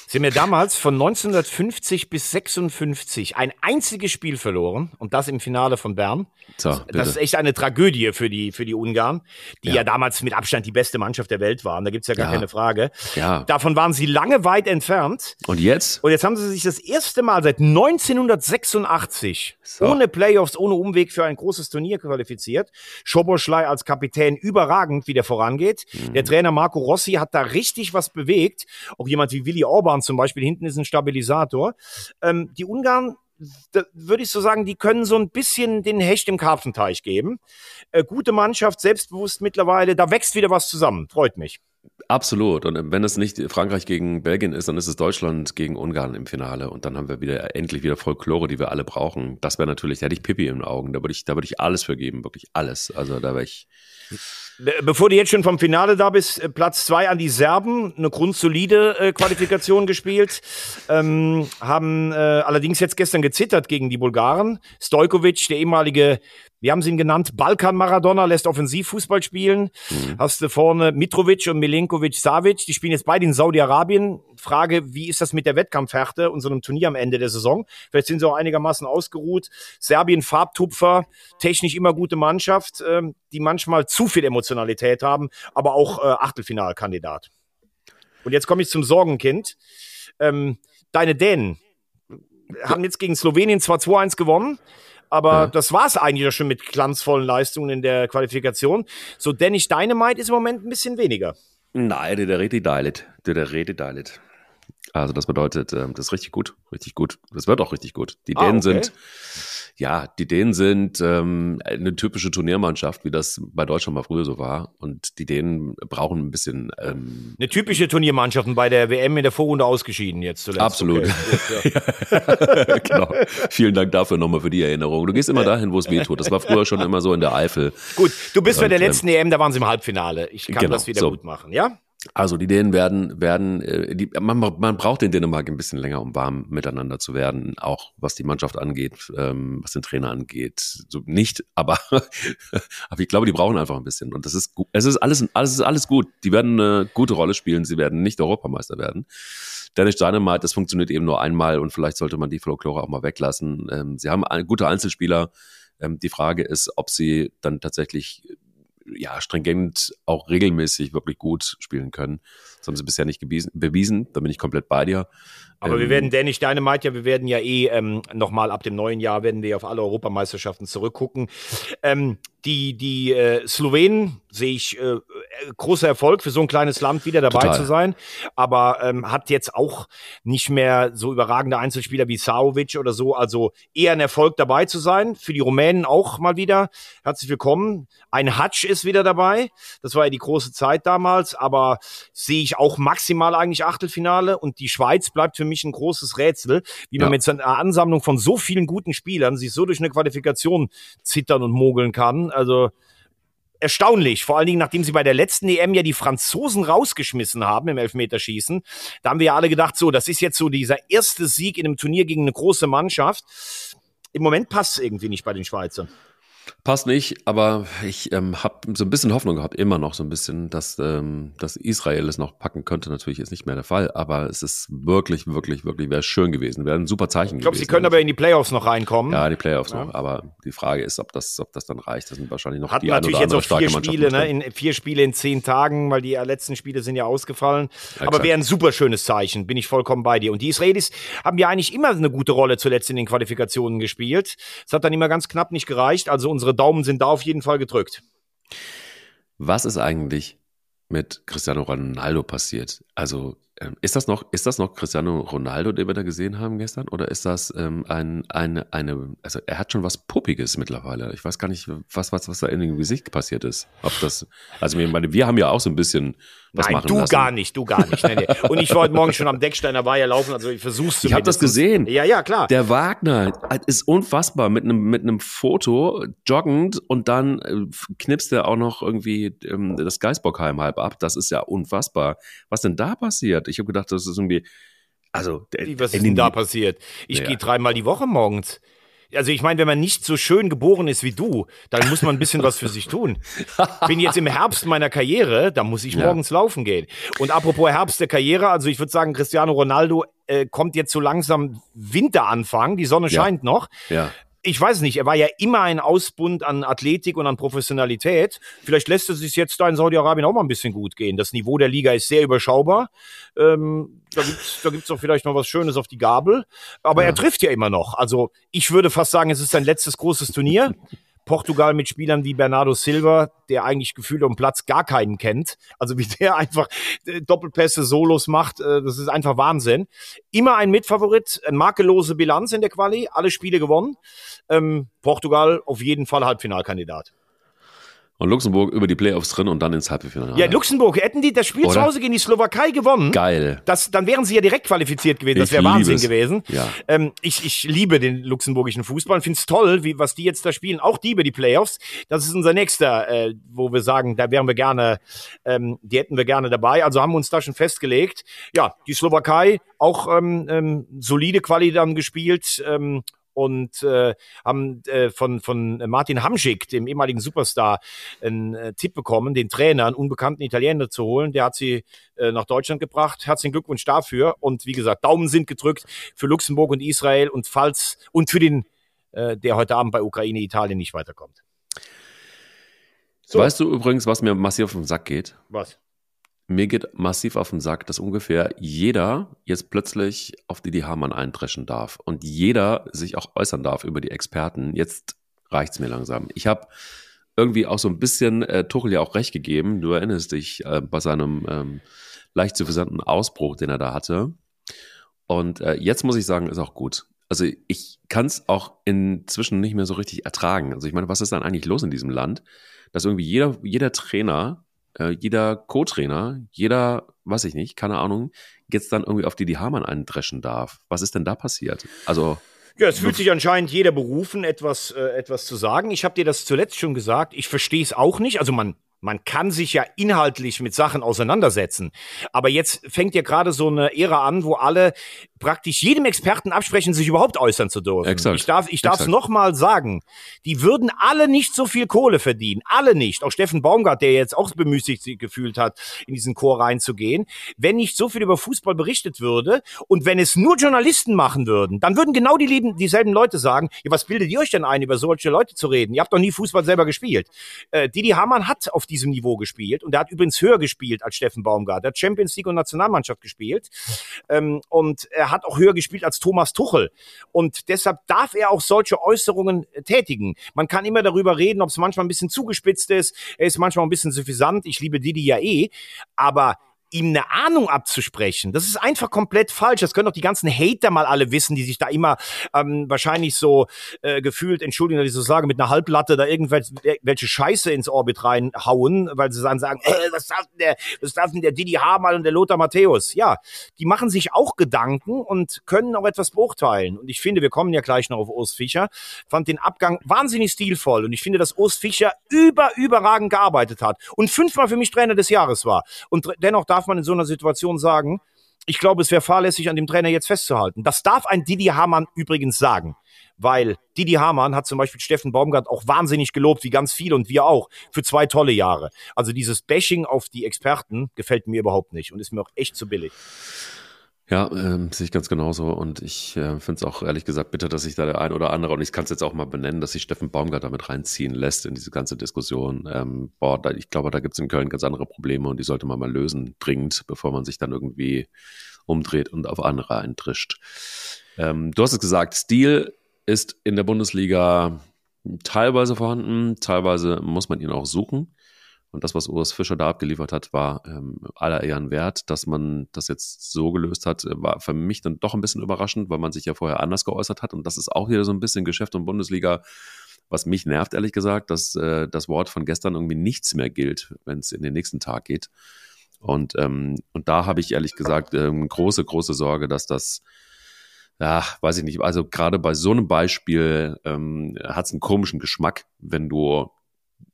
Sie haben ja damals von 1950 bis 56 ein einziges Spiel verloren und das im Finale von Bern. So, das ist echt eine Tragödie für die, für die Ungarn, die ja. ja damals mit Abstand die beste Mannschaft der Welt waren. Da gibt's ja gar ja. keine Frage. Ja. Davon waren sie lange weit entfernt. Und jetzt? Und jetzt haben sie sich das erste Mal seit 1986 so. ohne Playoffs, ohne Umweg für ein großes Turnier qualifiziert. Schoboschlei als Kapitän überragend, wie der vorangeht. Mhm. Der Trainer Marco Rossi hat da richtig was bewegt. Auch jemand wie Willi Orban zum Beispiel hinten ist ein Stabilisator. Ähm, die Ungarn würde ich so sagen, die können so ein bisschen den Hecht im Karpfenteich geben. Äh, gute Mannschaft, selbstbewusst mittlerweile, da wächst wieder was zusammen. Freut mich. Absolut. Und wenn es nicht Frankreich gegen Belgien ist, dann ist es Deutschland gegen Ungarn im Finale. Und dann haben wir wieder endlich wieder Folklore, die wir alle brauchen. Das wäre natürlich, da hätte ich Pippi den Augen. Da würde ich, da würde ich alles für geben, wirklich alles. Also da wäre ich. Bevor du jetzt schon vom Finale da bist, äh, Platz zwei an die Serben, eine grundsolide äh, Qualifikation gespielt, ähm, haben äh, allerdings jetzt gestern gezittert gegen die Bulgaren. Stojkovic, der ehemalige wie haben sie ihn genannt? Balkan-Maradona lässt Offensivfußball spielen. Mhm. Hast du vorne Mitrovic und Milenkovic Savic. Die spielen jetzt beide in Saudi-Arabien. Frage, wie ist das mit der Wettkampfhärte und so einem Turnier am Ende der Saison? Vielleicht sind sie auch einigermaßen ausgeruht. Serbien, Farbtupfer, technisch immer gute Mannschaft, ähm, die manchmal zu viel Emotionalität haben, aber auch äh, Achtelfinalkandidat. Und jetzt komme ich zum Sorgenkind. Ähm, deine Dänen haben jetzt gegen Slowenien zwar 2-1 gewonnen, aber ja. das war es eigentlich schon mit glanzvollen Leistungen in der Qualifikation. So Dennis Dynamite ist im Moment ein bisschen weniger. Nein, der redet Deilet. Der redet Deilet. Also das bedeutet, ähm, das ist richtig gut, richtig gut. Das wird auch richtig gut. Die ah, Dänen okay. sind, ja, die Dänen sind ähm, eine typische Turniermannschaft, wie das bei Deutschland mal früher so war. Und die Dänen brauchen ein bisschen. Ähm, eine typische Turniermannschaft und bei der WM in der Vorrunde ausgeschieden jetzt zuletzt. Absolut. Okay. ja. genau. Vielen Dank dafür nochmal für die Erinnerung. Du gehst immer dahin, wo es weh tut. Das war früher schon immer so in der Eifel. Gut, du bist bei der letzten ähm, EM, da waren sie im Halbfinale. Ich kann genau, das wieder so. gut machen, ja? Also die Dänen werden, werden, äh, die, man, man braucht den Dänemark ein bisschen länger, um warm miteinander zu werden, auch was die Mannschaft angeht, ähm, was den Trainer angeht. So nicht, aber, aber ich glaube, die brauchen einfach ein bisschen. Und das ist gut. Es ist alles, alles ist alles gut. Die werden eine gute Rolle spielen. Sie werden nicht Europameister werden. Dennis Dynamite, das funktioniert eben nur einmal und vielleicht sollte man die Folklore auch mal weglassen. Ähm, sie haben gute Einzelspieler. Ähm, die Frage ist, ob sie dann tatsächlich ja, stringent auch regelmäßig wirklich gut spielen können. Das haben sie bisher nicht bewiesen, bewiesen. da bin ich komplett bei dir. Aber ähm, wir werden Danish Dynamite ja, wir werden ja eh ähm, nochmal ab dem neuen Jahr werden wir auf alle Europameisterschaften zurückgucken. Ähm, die die äh, Slowenen sehe ich äh, großer Erfolg für so ein kleines Land wieder dabei Total. zu sein, aber ähm, hat jetzt auch nicht mehr so überragende Einzelspieler wie Saovic oder so, also eher ein Erfolg dabei zu sein. Für die Rumänen auch mal wieder. Herzlich willkommen. Ein Hatsch ist wieder dabei. Das war ja die große Zeit damals, aber sehe ich auch maximal eigentlich Achtelfinale und die Schweiz bleibt für mich ein großes Rätsel, wie man ja. mit so einer Ansammlung von so vielen guten Spielern sich so durch eine Qualifikation zittern und mogeln kann. Also erstaunlich, vor allen Dingen nachdem sie bei der letzten EM ja die Franzosen rausgeschmissen haben im Elfmeterschießen. Da haben wir ja alle gedacht, so, das ist jetzt so dieser erste Sieg in einem Turnier gegen eine große Mannschaft. Im Moment passt es irgendwie nicht bei den Schweizern. Passt nicht, aber ich ähm, habe so ein bisschen Hoffnung gehabt, immer noch so ein bisschen, dass, ähm, dass Israel es noch packen könnte. Natürlich ist nicht mehr der Fall, aber es ist wirklich, wirklich, wirklich, wäre schön gewesen. Wäre ein super Zeichen ich glaub, gewesen. Ich glaube, sie können aber in die Playoffs noch reinkommen. Ja, die Playoffs ja. noch. Aber die Frage ist, ob das, ob das dann reicht. Das sind wahrscheinlich noch Hatten die natürlich jetzt auch vier Spiele, ne? In, vier Spiele in zehn Tagen, weil die letzten Spiele sind ja ausgefallen. Ja, aber wäre ein super schönes Zeichen, bin ich vollkommen bei dir. Und die Israelis haben ja eigentlich immer eine gute Rolle zuletzt in den Qualifikationen gespielt. Es hat dann immer ganz knapp nicht gereicht. Also unsere Daumen sind da auf jeden Fall gedrückt. Was ist eigentlich mit Cristiano Ronaldo passiert? Also ähm, ist das noch, ist das noch Cristiano Ronaldo, den wir da gesehen haben gestern? Oder ist das ähm, ein, eine, eine, also er hat schon was Puppiges mittlerweile. Ich weiß gar nicht, was, was, was da in dem Gesicht passiert ist. Ob das, also ich meine, wir haben ja auch so ein bisschen was Nein, machen du lassen. gar nicht, du gar nicht. Nee, nee. Und ich war heute Morgen schon am Decksteiner Weiher laufen, also ich versuch's zu. Ich habe das gesehen. Ja, ja, klar. Der Wagner ist unfassbar mit einem mit einem Foto joggend und dann äh, knipst er auch noch irgendwie ähm, das Geisbockheim halb ab. Das ist ja unfassbar. Was denn da passiert? Ich habe gedacht, das ist irgendwie also Wie, was ist denn da passiert? Ich ja. gehe dreimal die Woche morgens also ich meine, wenn man nicht so schön geboren ist wie du, dann muss man ein bisschen was für sich tun. Bin jetzt im Herbst meiner Karriere, da muss ich morgens ja. laufen gehen. Und apropos Herbst der Karriere, also ich würde sagen, Cristiano Ronaldo äh, kommt jetzt so langsam Winteranfang, die Sonne scheint ja. noch. Ja ich weiß nicht, er war ja immer ein Ausbund an Athletik und an Professionalität. Vielleicht lässt es sich jetzt da in Saudi-Arabien auch mal ein bisschen gut gehen. Das Niveau der Liga ist sehr überschaubar. Ähm, da gibt's da gibt's doch vielleicht mal was Schönes auf die Gabel. Aber ja. er trifft ja immer noch. Also ich würde fast sagen, es ist sein letztes großes Turnier. Portugal mit Spielern wie Bernardo Silva, der eigentlich gefühlt um Platz gar keinen kennt. Also wie der einfach äh, Doppelpässe, Solos macht, äh, das ist einfach Wahnsinn. Immer ein Mitfavorit, makellose Bilanz in der Quali, alle Spiele gewonnen. Ähm, Portugal auf jeden Fall Halbfinalkandidat. Und Luxemburg über die Playoffs drin und dann ins Halbfinale. Ja, Luxemburg, hätten die das Spiel Oder? zu Hause gegen die Slowakei gewonnen, Geil. das, dann wären sie ja direkt qualifiziert gewesen. Das wäre Wahnsinn es. gewesen. Ja. Ähm, ich, ich liebe den luxemburgischen Fußball und finde es toll, wie, was die jetzt da spielen. Auch die über die Playoffs. Das ist unser nächster, äh, wo wir sagen, da wären wir gerne, ähm, die hätten wir gerne dabei. Also haben wir uns da schon festgelegt. Ja, die Slowakei auch ähm, ähm, solide Quali dann gespielt. Ähm, und äh, haben äh, von, von Martin Hamschick, dem ehemaligen Superstar, einen äh, Tipp bekommen, den Trainer, einen unbekannten Italiener zu holen. Der hat sie äh, nach Deutschland gebracht. Herzlichen Glückwunsch dafür. Und wie gesagt, Daumen sind gedrückt für Luxemburg und Israel und falls und für den, äh, der heute Abend bei Ukraine, Italien nicht weiterkommt. So. Weißt du übrigens, was mir massiv auf den Sack geht? Was? Mir geht massiv auf den Sack, dass ungefähr jeder jetzt plötzlich auf Didi Hamann eindreschen darf und jeder sich auch äußern darf über die Experten. Jetzt reicht's mir langsam. Ich habe irgendwie auch so ein bisschen äh, Tuchel ja auch recht gegeben. Du erinnerst dich äh, bei seinem ähm, leicht suffisanten Ausbruch, den er da hatte. Und äh, jetzt muss ich sagen, ist auch gut. Also ich kann es auch inzwischen nicht mehr so richtig ertragen. Also ich meine, was ist dann eigentlich los in diesem Land, dass irgendwie jeder, jeder Trainer, äh, jeder Co-Trainer, jeder, weiß ich nicht, keine Ahnung, jetzt dann irgendwie auf Didi Hamann eindreschen darf. Was ist denn da passiert? Also Ja, es fühlt sich anscheinend jeder berufen, etwas, äh, etwas zu sagen. Ich habe dir das zuletzt schon gesagt. Ich verstehe es auch nicht. Also man, man kann sich ja inhaltlich mit Sachen auseinandersetzen. Aber jetzt fängt ja gerade so eine Ära an, wo alle praktisch jedem Experten absprechen, sich überhaupt äußern zu dürfen. Exakt. Ich darf, ich darf es nochmal sagen. Die würden alle nicht so viel Kohle verdienen. Alle nicht. Auch Steffen Baumgart, der jetzt auch bemüßigt sich gefühlt hat, in diesen Chor reinzugehen. Wenn nicht so viel über Fußball berichtet würde und wenn es nur Journalisten machen würden, dann würden genau die lieben, dieselben Leute sagen, ja, was bildet ihr euch denn ein, über solche Leute zu reden? Ihr habt doch nie Fußball selber gespielt. Äh, Didi Hamann hat auf diesem Niveau gespielt und er hat übrigens höher gespielt als Steffen Baumgart. Er hat Champions League und Nationalmannschaft gespielt ähm, und er hat auch höher gespielt als Thomas Tuchel. Und deshalb darf er auch solche Äußerungen äh, tätigen. Man kann immer darüber reden, ob es manchmal ein bisschen zugespitzt ist. Er ist manchmal ein bisschen suffisant. Ich liebe Didi ja eh. Aber ihm eine Ahnung abzusprechen, das ist einfach komplett falsch. Das können doch die ganzen Hater mal alle wissen, die sich da immer ähm, wahrscheinlich so äh, gefühlt, Entschuldigung, dass ich so sage, mit einer Halblatte da irgendwelche welche Scheiße ins Orbit reinhauen, weil sie dann sagen, äh, was darf denn der, was darf denn der Didi Hamann und der Lothar Matthäus? Ja, die machen sich auch Gedanken und können auch etwas beurteilen. Und ich finde, wir kommen ja gleich noch auf Urs Fischer, fand den Abgang wahnsinnig stilvoll und ich finde, dass Urs Fischer über, überragend gearbeitet hat und fünfmal für mich Trainer des Jahres war. Und dennoch darf man in so einer Situation sagen, ich glaube, es wäre fahrlässig, an dem Trainer jetzt festzuhalten. Das darf ein Didi Hamann übrigens sagen. Weil Didi Hamann hat zum Beispiel Steffen Baumgart auch wahnsinnig gelobt, wie ganz viele und wir auch, für zwei tolle Jahre. Also dieses Bashing auf die Experten gefällt mir überhaupt nicht und ist mir auch echt zu billig. Ja, ähm, sehe ich ganz genauso. Und ich äh, finde es auch ehrlich gesagt bitter, dass sich da der ein oder andere, und ich kann es jetzt auch mal benennen, dass sich Steffen Baumgart damit reinziehen lässt in diese ganze Diskussion. Ähm, boah, da, ich glaube, da gibt es in Köln ganz andere Probleme und die sollte man mal lösen, dringend, bevor man sich dann irgendwie umdreht und auf andere eintrischt. Ähm, du hast es gesagt, Stil ist in der Bundesliga teilweise vorhanden, teilweise muss man ihn auch suchen. Und das, was Urs Fischer da abgeliefert hat, war ähm, aller Ehren wert. Dass man das jetzt so gelöst hat, war für mich dann doch ein bisschen überraschend, weil man sich ja vorher anders geäußert hat. Und das ist auch wieder so ein bisschen Geschäft und Bundesliga, was mich nervt, ehrlich gesagt, dass äh, das Wort von gestern irgendwie nichts mehr gilt, wenn es in den nächsten Tag geht. Und, ähm, und da habe ich ehrlich gesagt ähm, große, große Sorge, dass das ja, weiß ich nicht. Also gerade bei so einem Beispiel ähm, hat es einen komischen Geschmack, wenn du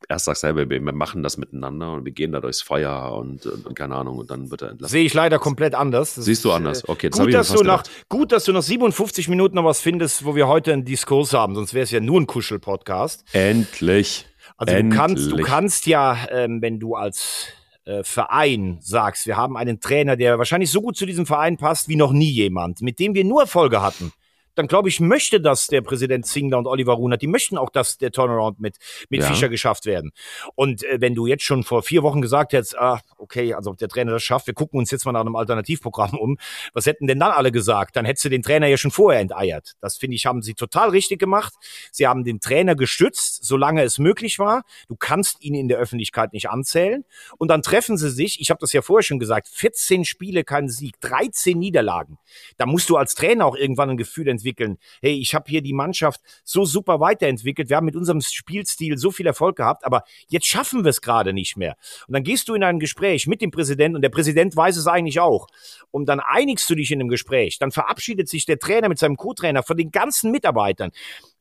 erst sagst, hey, wir, wir machen das miteinander und wir gehen da durchs Feuer und, und, und keine Ahnung und dann wird er entlassen. Sehe ich leider komplett anders. Das Siehst du anders? äh, Okay, das gut, dass du nach, gedacht. gut, dass du nach 57 Minuten noch was findest, wo wir heute einen Diskurs haben, sonst wäre es ja nur ein Kuschel-Podcast. Endlich. Also du kannst, du Endlich. kannst ja, ähm, wenn du als äh, Verein sagst, wir haben einen Trainer, der wahrscheinlich so gut zu diesem Verein passt wie noch nie jemand, mit dem wir nur Erfolge hatten. Dann glaube ich, möchte das der Präsident Zingler und Oliver Runert, die möchten auch, dass der Turnaround mit, mit Ja. Fischer geschafft werden. Und äh, wenn du jetzt schon vor vier Wochen gesagt hättest, ah, okay, also ob der Trainer das schafft, wir gucken uns jetzt mal nach einem Alternativprogramm um, was hätten denn dann alle gesagt? Dann hättest du den Trainer ja schon vorher enteiert. Das finde ich, haben sie total richtig gemacht. Sie haben den Trainer gestützt, solange es möglich war. Du kannst ihn in der Öffentlichkeit nicht anzählen. Und dann treffen sie sich, ich habe das ja vorher schon gesagt, 14 Spiele, kein Sieg, 13 Niederlagen. Da musst du als Trainer auch irgendwann ein Gefühl entwickeln, weiterentwickeln. Hey, ich habe hier die Mannschaft so super weiterentwickelt. Wir haben mit unserem Spielstil so viel Erfolg gehabt, aber jetzt schaffen wir es gerade nicht mehr. Und dann gehst du in ein Gespräch mit dem Präsidenten und der Präsident weiß es eigentlich auch. Und dann einigst du dich in einem Gespräch. Dann verabschiedet sich der Trainer mit seinem Co-Trainer von den ganzen Mitarbeitern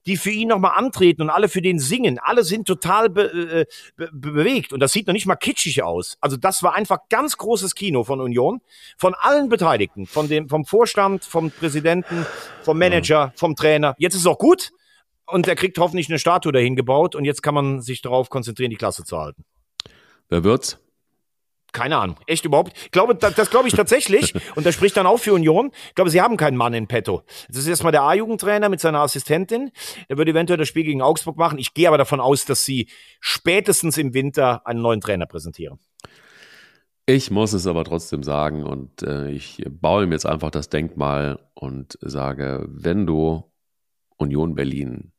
die für ihn nochmal antreten und alle für den singen. Alle sind total be äh, be bewegt und das sieht noch nicht mal kitschig aus. Also das war einfach ganz großes Kino von Union, von allen Beteiligten, von dem, vom Vorstand, vom Präsidenten, vom Manager, vom Trainer. Jetzt ist es auch gut und er kriegt hoffentlich eine Statue dahin gebaut und jetzt kann man sich darauf konzentrieren, die Klasse zu halten. Wer wird's? Keine Ahnung. Echt überhaupt? Ich glaube, das, das glaube ich tatsächlich. Und das spricht dann auch für Union. Ich glaube, sie haben keinen Mann in petto. Das ist erstmal der A-Jugendtrainer mit seiner Assistentin. Der wird eventuell das Spiel gegen Augsburg machen. Ich gehe aber davon aus, dass sie spätestens im Winter einen neuen Trainer präsentieren. Ich muss es aber trotzdem sagen und äh, ich baue ihm jetzt einfach das Denkmal und sage, wenn du Union Berlin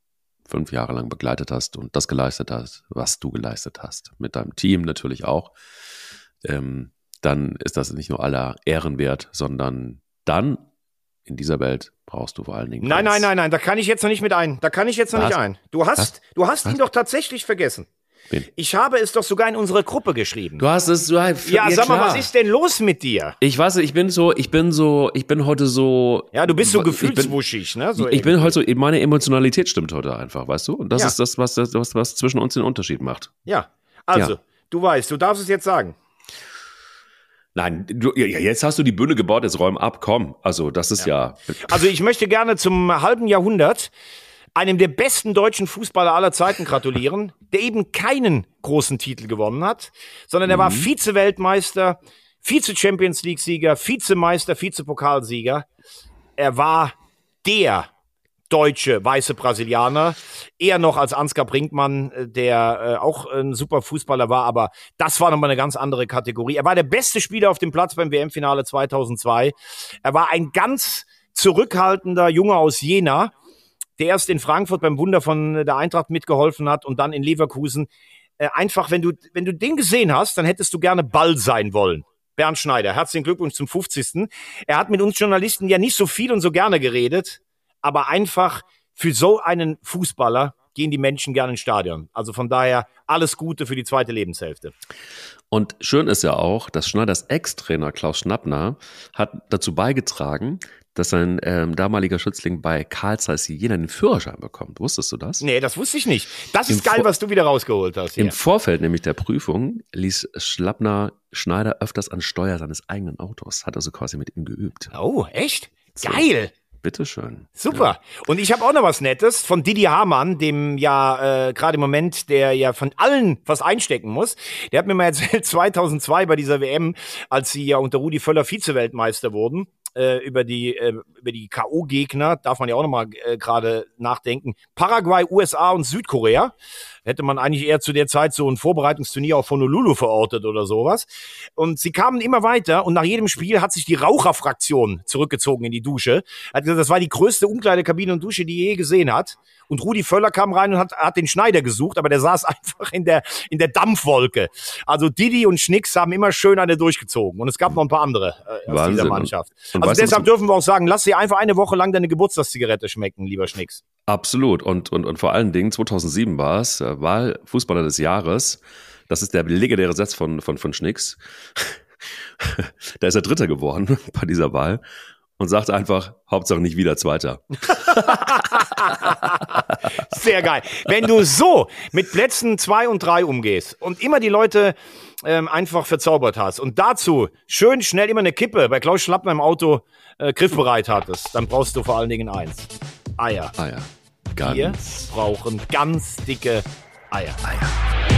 fünf Jahre lang begleitet hast und das geleistet hast, was du geleistet hast, mit deinem Team natürlich auch, ähm, dann ist das nicht nur aller Ehren wert, sondern dann in dieser Welt brauchst du vor allen Dingen. Nein, nein, nein, nein, da kann ich jetzt noch nicht mit ein. Da kann ich jetzt noch Was? nicht ein. Du hast, Was? du hast Was? ihn doch tatsächlich vergessen. Wen? Ich habe es doch sogar in unsere Gruppe geschrieben. Du hast es, du hast, ja, ja, sag mal, was ist denn los mit dir? Ich weiß, ich bin so, ich bin so, ich bin heute so. Ja, du bist so gefühlswuschig, ne? So ich bin heute so, meine Emotionalität stimmt heute einfach, weißt du? Und das ja. ist das, was, was, was zwischen uns den Unterschied macht. Ja, also, ja. du weißt, du darfst es jetzt sagen. Nein, du, ja, jetzt hast du die Bühne gebaut, jetzt räum ab, komm. Also, das ist ja. ja. Also, ich möchte gerne zum halben Jahrhundert einem der besten deutschen Fußballer aller Zeiten gratulieren, der eben keinen großen Titel gewonnen hat, sondern er mhm. war Vize-Weltmeister, Vize-Champions League-Sieger, Vizemeister, Vize-Pokalsieger. Er war der deutsche weiße Brasilianer. Eher noch als Ansgar Brinkmann, äh, der äh, auch ein super Fußballer war, aber das war nochmal eine ganz andere Kategorie. Er war der beste Spieler auf dem Platz beim WM-Finale 2002. Er war ein ganz zurückhaltender Junge aus Jena, der erst in Frankfurt beim Wunder von der Eintracht mitgeholfen hat und dann in Leverkusen. Äh, einfach, wenn du, wenn du den gesehen hast, dann hättest du gerne Ball sein wollen. Bernd Schneider, herzlichen Glückwunsch zum 50. Er hat mit uns Journalisten ja nicht so viel und so gerne geredet aber einfach für so einen Fußballer gehen die Menschen gerne ins Stadion. Also von daher alles Gute für die zweite Lebenshälfte. Und schön ist ja auch, dass Schneiders Ex-Trainer Klaus Schnappner hat dazu beigetragen, dass sein ähm, damaliger Schützling bei Karl Zeiss Jena den Führerschein bekommt. Wusstest du das? Nee, das wusste ich nicht. Das ist Im geil, was du wieder rausgeholt hast. Hier. Im Vorfeld nämlich der Prüfung ließ Schlappner Schneider öfters an Steuer seines eigenen Autos. Hat also quasi mit ihm geübt. Oh, echt? So. Geil. Bitteschön. Super. Ja. Und ich habe auch noch was Nettes von Didi Hamann, dem ja äh, gerade im Moment, der ja von allen was einstecken muss. Der hat mir mal erzählt, 2002 bei dieser WM, als sie ja unter Rudi Völler Vize-Weltmeister wurden, äh, über die äh, über die KO-Gegner darf man ja auch noch mal äh, gerade nachdenken. Paraguay, USA und Südkorea hätte man eigentlich eher zu der Zeit so ein Vorbereitungsturnier auf Honolulu verortet oder sowas. Und sie kamen immer weiter und nach jedem Spiel hat sich die Raucherfraktion zurückgezogen in die Dusche. Hat gesagt, das war die größte Umkleidekabine und Dusche, die je gesehen hat. Und Rudi Völler kam rein und hat, hat den Schneider gesucht, aber der saß einfach in der, in der Dampfwolke. Also Didi und Schnicks haben immer schön eine durchgezogen. Und es gab noch ein paar andere äh, aus dieser Mannschaft. Also deshalb dürfen wir auch sagen, lass sie einfach eine Woche lang deine Geburtstagszigarette schmecken, lieber Schnicks. Absolut. Und, und, und vor allen Dingen 2007 war es, äh, Wahlfußballer des Jahres. Das ist der legendäre Satz von, von, von Schnicks. da ist er Dritter geworden bei dieser Wahl und sagte einfach, Hauptsache nicht wieder Zweiter. Sehr geil. Wenn du so mit Plätzen zwei und drei umgehst und immer die Leute ähm, einfach verzaubert hast und dazu schön schnell immer eine Kippe bei Klaus Schlappner im Auto äh, griffbereit hattest, dann brauchst du vor allen Dingen eins. Eier. Eier. Ganz. Wir brauchen ganz dicke Eier. Eier.